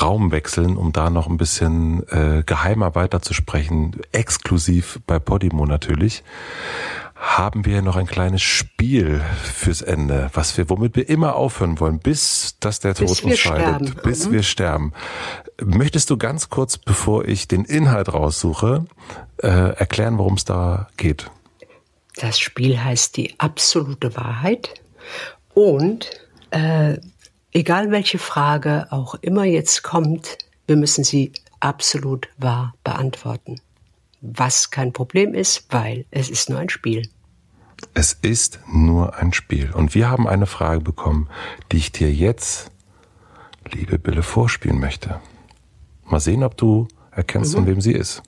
Raum wechseln, um da noch ein bisschen äh, geheimer weiterzusprechen, exklusiv bei Podimo natürlich, haben wir noch ein kleines Spiel fürs Ende, was wir, womit wir immer aufhören wollen, bis dass der Tod uns scheidet, sterben. bis mhm. wir sterben. Möchtest du ganz kurz, bevor ich den Inhalt raussuche, äh, erklären, worum es da geht? Das Spiel heißt die absolute Wahrheit und äh, egal welche Frage auch immer jetzt kommt, wir müssen sie absolut wahr beantworten was kein Problem ist, weil es ist nur ein Spiel. Es ist nur ein Spiel. Und wir haben eine Frage bekommen, die ich dir jetzt, liebe Bille, vorspielen möchte. Mal sehen, ob du erkennst, mhm. von wem sie ist.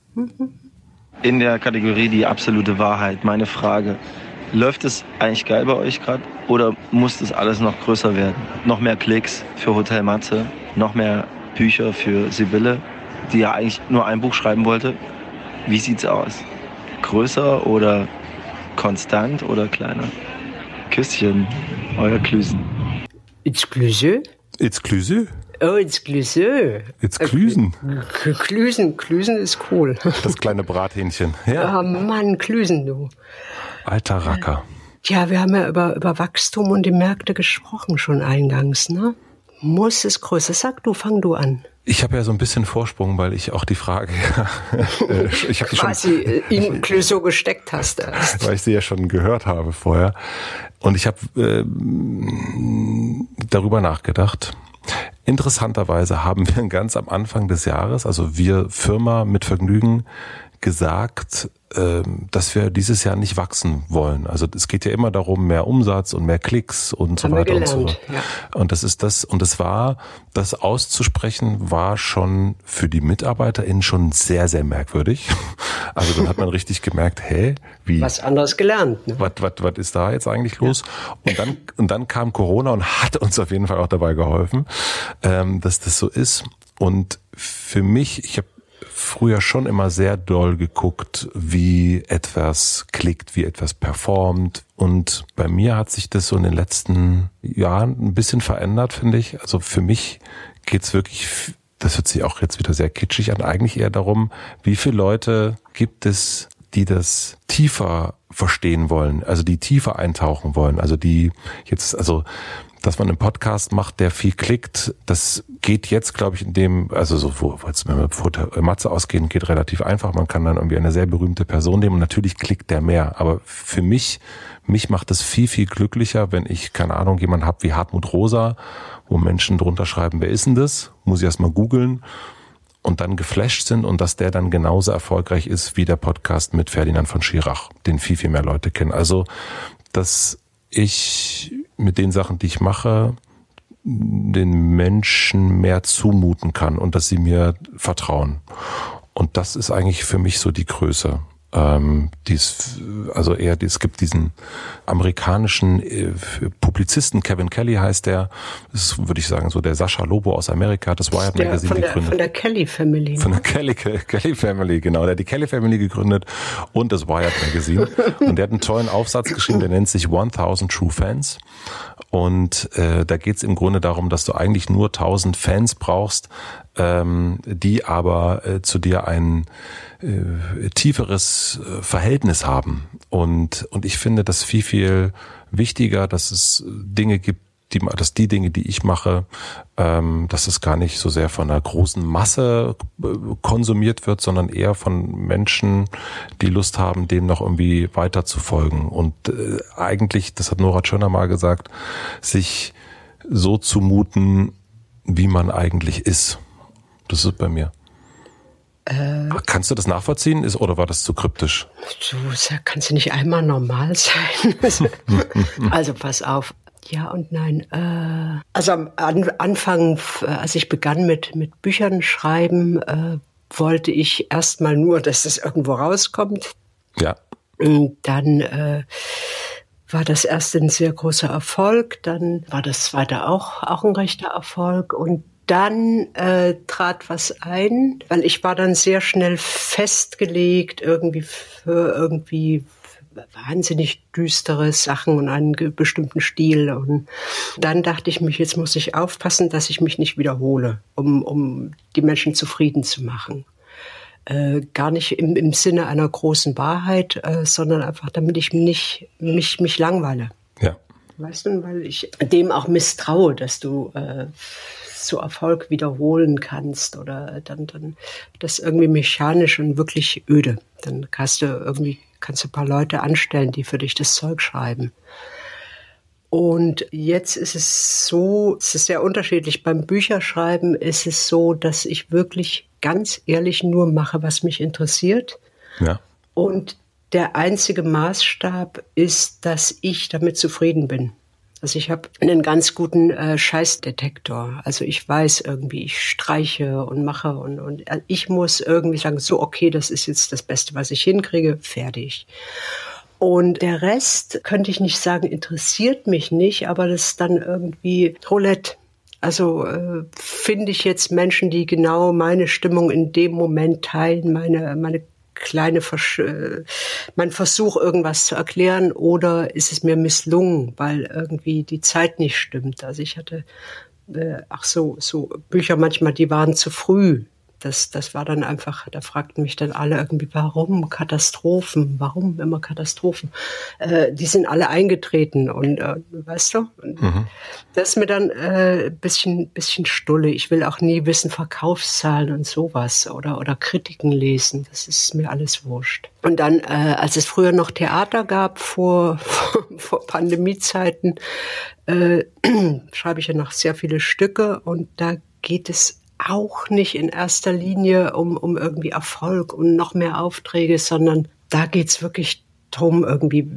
In der Kategorie die absolute Wahrheit, meine Frage. Läuft es eigentlich geil bei euch gerade oder muss das alles noch größer werden? Noch mehr Klicks für Hotel Matze, noch mehr Bücher für Sibylle, die ja eigentlich nur ein Buch schreiben wollte wie sieht's aus? Größer oder konstant oder kleiner? Küsschen, euer Klüsen. Exclusive? Exclusive? Oh, exclusive. Exclusen. Klüsen, Klüsen ist cool. Das kleine Brathähnchen. Ja. Oh Mann, Klüsen, du. Alter Racker. Ja, wir haben ja über, über Wachstum und die Märkte gesprochen schon eingangs, ne? Muss es größer? Sag du, fang du an. Ich habe ja so ein bisschen Vorsprung, weil ich auch die Frage, äh, ich habe quasi schon, in Clouseau gesteckt hast, erst. weil ich sie ja schon gehört habe vorher, und ich habe äh, darüber nachgedacht. Interessanterweise haben wir ganz am Anfang des Jahres, also wir Firma mit Vergnügen, gesagt, ähm, dass wir dieses Jahr nicht wachsen wollen. Also es geht ja immer darum, mehr Umsatz und mehr Klicks und Haben so weiter und so fort. Ja. Und das ist das, und es war, das auszusprechen, war schon für die MitarbeiterInnen schon sehr, sehr merkwürdig. Also dann hat man richtig gemerkt, hä, wie? Was anderes gelernt. Ne? Was, was, was ist da jetzt eigentlich los? Ja. Und dann, und dann kam Corona und hat uns auf jeden Fall auch dabei geholfen, ähm, dass das so ist. Und für mich, ich habe früher schon immer sehr doll geguckt, wie etwas klickt, wie etwas performt. Und bei mir hat sich das so in den letzten Jahren ein bisschen verändert, finde ich. Also für mich geht's wirklich, das hört sich auch jetzt wieder sehr kitschig an, eigentlich eher darum, wie viele Leute gibt es, die das tiefer verstehen wollen, also die tiefer eintauchen wollen, also die jetzt, also dass man einen Podcast macht, der viel klickt, das geht jetzt, glaube ich, in dem, also so, wo es wenn wir der Matze ausgehen, geht relativ einfach. Man kann dann irgendwie eine sehr berühmte Person nehmen und natürlich klickt der mehr. Aber für mich, mich macht es viel, viel glücklicher, wenn ich, keine Ahnung, jemanden habe wie Hartmut Rosa, wo Menschen drunter schreiben, wer ist denn das? Muss ich erst mal googeln und dann geflasht sind und dass der dann genauso erfolgreich ist wie der Podcast mit Ferdinand von Schirach, den viel, viel mehr Leute kennen. Also, dass ich mit den Sachen, die ich mache, den Menschen mehr zumuten kann und dass sie mir vertrauen. Und das ist eigentlich für mich so die Größe. Ähm, dies, also eher, es gibt diesen amerikanischen äh, Publizisten, Kevin Kelly heißt der, das ist, würde ich sagen, so der Sascha Lobo aus Amerika, hat das Wired der, Magazine von der, gegründet. Von der Kelly Family. Von der Kelly, Kelly Family, genau. Der hat die Kelly Family gegründet und das Wired Magazine. und der hat einen tollen Aufsatz geschrieben, der nennt sich 1000 True Fans. Und äh, da geht es im Grunde darum, dass du eigentlich nur 1000 Fans brauchst, ähm, die aber äh, zu dir ein äh, tieferes äh, Verhältnis haben. Und, und ich finde das viel, viel wichtiger, dass es Dinge gibt, die, dass die Dinge, die ich mache, ähm, dass es gar nicht so sehr von einer großen Masse äh, konsumiert wird, sondern eher von Menschen, die Lust haben, dem noch irgendwie weiter zu folgen. Und äh, eigentlich, das hat Nora Tschörner mal gesagt, sich so zumuten, wie man eigentlich ist. Das ist bei mir. Äh, Kannst du das nachvollziehen ist, oder war das zu kryptisch? Du kannst du nicht einmal normal sein. also pass auf. Ja und nein. Äh, also am Anfang, als ich begann mit, mit Büchern schreiben, äh, wollte ich erstmal nur, dass das irgendwo rauskommt. Ja. Und dann äh, war das erste ein sehr großer Erfolg, dann war das zweite auch, auch ein rechter Erfolg und dann äh, trat was ein, weil ich war dann sehr schnell festgelegt irgendwie für irgendwie wahnsinnig düstere Sachen und einen bestimmten Stil. Und dann dachte ich mich, jetzt muss ich aufpassen, dass ich mich nicht wiederhole, um, um die Menschen zufrieden zu machen. Äh, gar nicht im, im Sinne einer großen Wahrheit, äh, sondern einfach, damit ich nicht mich, mich langweile. Ja. Weißt du, weil ich dem auch misstraue, dass du äh, zu Erfolg wiederholen kannst oder dann, dann das irgendwie mechanisch und wirklich öde. Dann kannst du irgendwie, kannst du ein paar Leute anstellen, die für dich das Zeug schreiben. Und jetzt ist es so, es ist sehr unterschiedlich. Beim Bücherschreiben ist es so, dass ich wirklich ganz ehrlich nur mache, was mich interessiert. Ja. Und der einzige Maßstab ist, dass ich damit zufrieden bin. Also ich habe einen ganz guten äh, Scheißdetektor. Also ich weiß irgendwie, ich streiche und mache und, und äh, ich muss irgendwie sagen, so okay, das ist jetzt das Beste, was ich hinkriege, fertig. Und der Rest könnte ich nicht sagen, interessiert mich nicht, aber das ist dann irgendwie Roulette. Also äh, finde ich jetzt Menschen, die genau meine Stimmung in dem Moment teilen, meine, meine kleine Versch äh, mein Versuch, irgendwas zu erklären, oder ist es mir misslungen, weil irgendwie die Zeit nicht stimmt. Also ich hatte, äh, ach so, so Bücher manchmal, die waren zu früh das, das war dann einfach, da fragten mich dann alle irgendwie, warum Katastrophen? Warum immer Katastrophen? Äh, die sind alle eingetreten und äh, weißt du, mhm. das ist mir dann äh, bisschen, bisschen Stulle. Ich will auch nie wissen, Verkaufszahlen und sowas oder, oder Kritiken lesen. Das ist mir alles wurscht. Und dann, äh, als es früher noch Theater gab, vor, vor, vor Pandemiezeiten, äh, schreibe ich ja noch sehr viele Stücke und da geht es auch nicht in erster Linie um, um irgendwie Erfolg und noch mehr Aufträge, sondern da geht's wirklich drum, irgendwie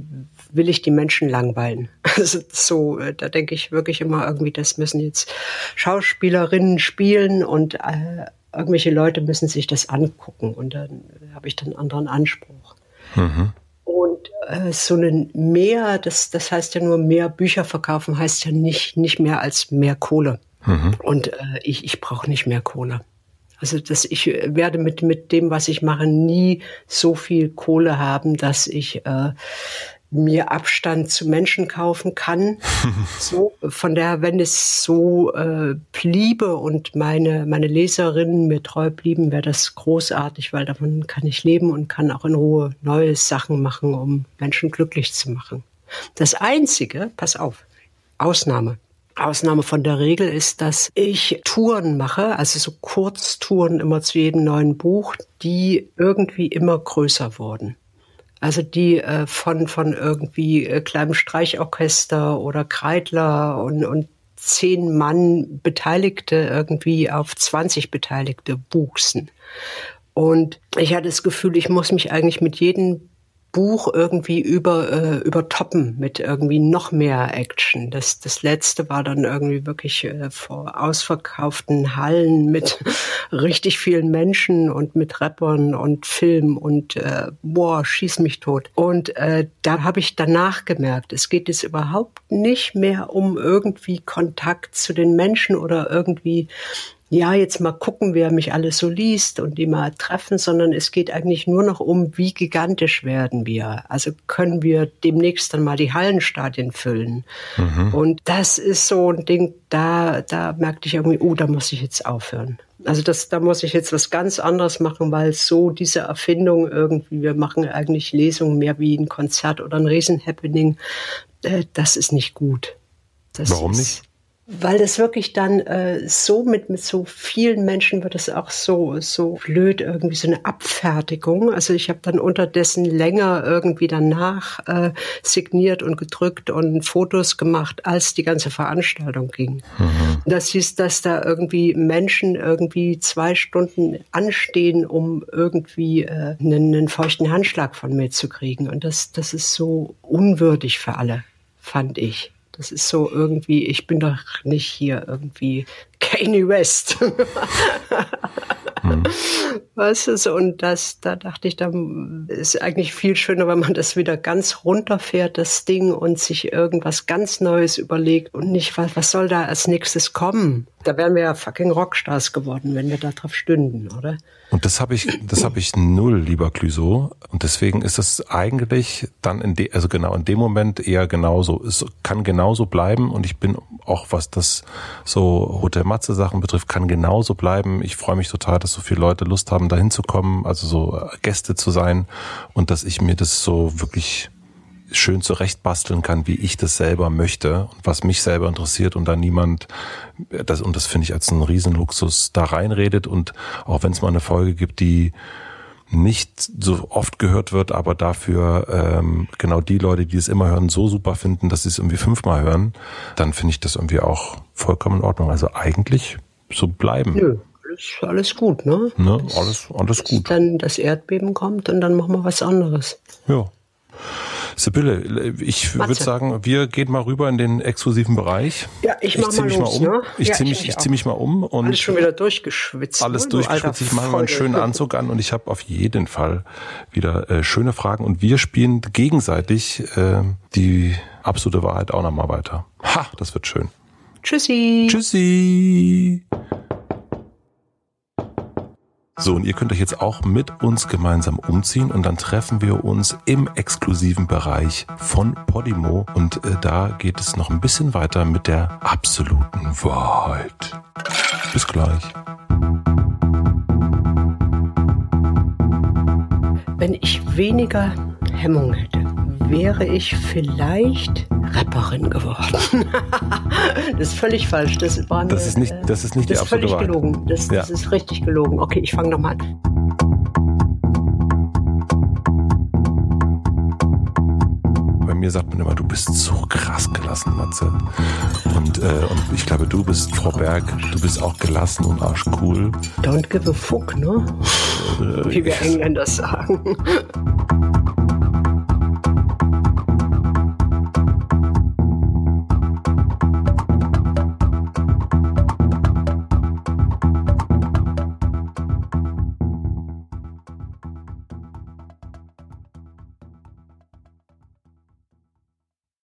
will ich die Menschen langweilen. Also so, äh, da denke ich wirklich immer irgendwie, das müssen jetzt Schauspielerinnen spielen und äh, irgendwelche Leute müssen sich das angucken und dann habe ich dann einen anderen Anspruch. Mhm. Und äh, so ein mehr, das, das heißt ja nur mehr Bücher verkaufen, heißt ja nicht, nicht mehr als mehr Kohle. Mhm. Und äh, ich, ich brauche nicht mehr Kohle. Also dass ich werde mit, mit dem, was ich mache, nie so viel Kohle haben, dass ich äh, mir Abstand zu Menschen kaufen kann. so von der, wenn es so äh, bliebe und meine meine Leserinnen mir treu blieben, wäre das großartig, weil davon kann ich leben und kann auch in Ruhe neue Sachen machen, um Menschen glücklich zu machen. Das einzige, pass auf, Ausnahme Ausnahme von der Regel ist, dass ich Touren mache, also so Kurztouren immer zu jedem neuen Buch, die irgendwie immer größer wurden. Also die äh, von, von irgendwie äh, kleinem Streichorchester oder Kreidler und, und zehn Mann Beteiligte irgendwie auf 20 Beteiligte buchsen. Und ich hatte das Gefühl, ich muss mich eigentlich mit jedem Buch irgendwie über äh, übertoppen mit irgendwie noch mehr Action. Das das letzte war dann irgendwie wirklich äh, vor ausverkauften Hallen mit richtig vielen Menschen und mit Rappern und Film und äh, boah schieß mich tot. Und äh, da habe ich danach gemerkt, es geht jetzt überhaupt nicht mehr um irgendwie Kontakt zu den Menschen oder irgendwie ja, jetzt mal gucken, wer mich alles so liest und die mal treffen, sondern es geht eigentlich nur noch um, wie gigantisch werden wir. Also können wir demnächst dann mal die Hallenstadien füllen. Mhm. Und das ist so ein Ding, da, da merkte ich irgendwie, oh, da muss ich jetzt aufhören. Also das, da muss ich jetzt was ganz anderes machen, weil so diese Erfindung irgendwie, wir machen eigentlich Lesungen mehr wie ein Konzert oder ein Riesenhappening, äh, das ist nicht gut. Das Warum ist, nicht? Weil das wirklich dann äh, so mit mit so vielen Menschen wird es auch so so blöd irgendwie so eine Abfertigung. Also ich habe dann unterdessen länger irgendwie danach äh, signiert und gedrückt und Fotos gemacht, als die ganze Veranstaltung ging. Mhm. Das hieß, dass da irgendwie Menschen irgendwie zwei Stunden anstehen, um irgendwie äh, einen, einen feuchten Handschlag von mir zu kriegen. Und das das ist so unwürdig für alle, fand ich. Das ist so irgendwie, ich bin doch nicht hier irgendwie Kanye West. hm. Weißt du, so, und das, da dachte ich, da ist eigentlich viel schöner, wenn man das wieder ganz runterfährt, das Ding, und sich irgendwas ganz Neues überlegt und nicht, was, was soll da als nächstes kommen? Da wären wir ja fucking Rockstars geworden, wenn wir da drauf stünden, oder? Und das habe ich, das habe ich null, lieber Clüso. Und deswegen ist es eigentlich dann in de, also genau in dem Moment eher genauso. Es kann genauso bleiben. Und ich bin auch, was das so Hotel Matze Sachen betrifft, kann genauso bleiben. Ich freue mich total, dass so viele Leute Lust haben, dahin zu kommen, also so Gäste zu sein und dass ich mir das so wirklich schön zurechtbasteln kann, wie ich das selber möchte und was mich selber interessiert und da niemand das und das finde ich als einen Riesenluxus da reinredet und auch wenn es mal eine Folge gibt, die nicht so oft gehört wird, aber dafür ähm, genau die Leute, die es immer hören, so super finden, dass sie es irgendwie fünfmal hören, dann finde ich das irgendwie auch vollkommen in Ordnung. Also eigentlich so bleiben. Nö, alles, alles gut, ne? ne? Alles, alles gut. Dann das Erdbeben kommt und dann machen wir was anderes. Ja. Sibylle, ich würde sagen, wir gehen mal rüber in den exklusiven Bereich. Ja, ich mach ich mal, los, mal um. Ne? Ich ja, ziehe mich, ich, ich zieh mich mal um und alles schon wieder durchgeschwitzt. Alles ne? durchgeschwitzt. Ich mache mal einen schönen Anzug an und ich habe auf jeden Fall wieder äh, schöne Fragen und wir spielen gegenseitig äh, die absolute Wahrheit auch nochmal weiter. Ha, das wird schön. Tschüssi. Tschüssi. So, und ihr könnt euch jetzt auch mit uns gemeinsam umziehen und dann treffen wir uns im exklusiven Bereich von Podimo und äh, da geht es noch ein bisschen weiter mit der absoluten Wahrheit. Bis gleich. Wenn ich weniger Hemmung hätte, wäre ich vielleicht Rapperin geworden. das ist völlig falsch. Das, war das ist nicht, das ist nicht das die absolute völlig gelogen. Das, ja. das ist richtig gelogen. Okay, ich fange nochmal an. Bei mir sagt man immer, du bist so krass gelassen, Matze. Und, äh, und ich glaube, du bist, Frau Berg, du bist auch gelassen und arschcool. Don't give a fuck, ne? Wie wir Engländer sagen.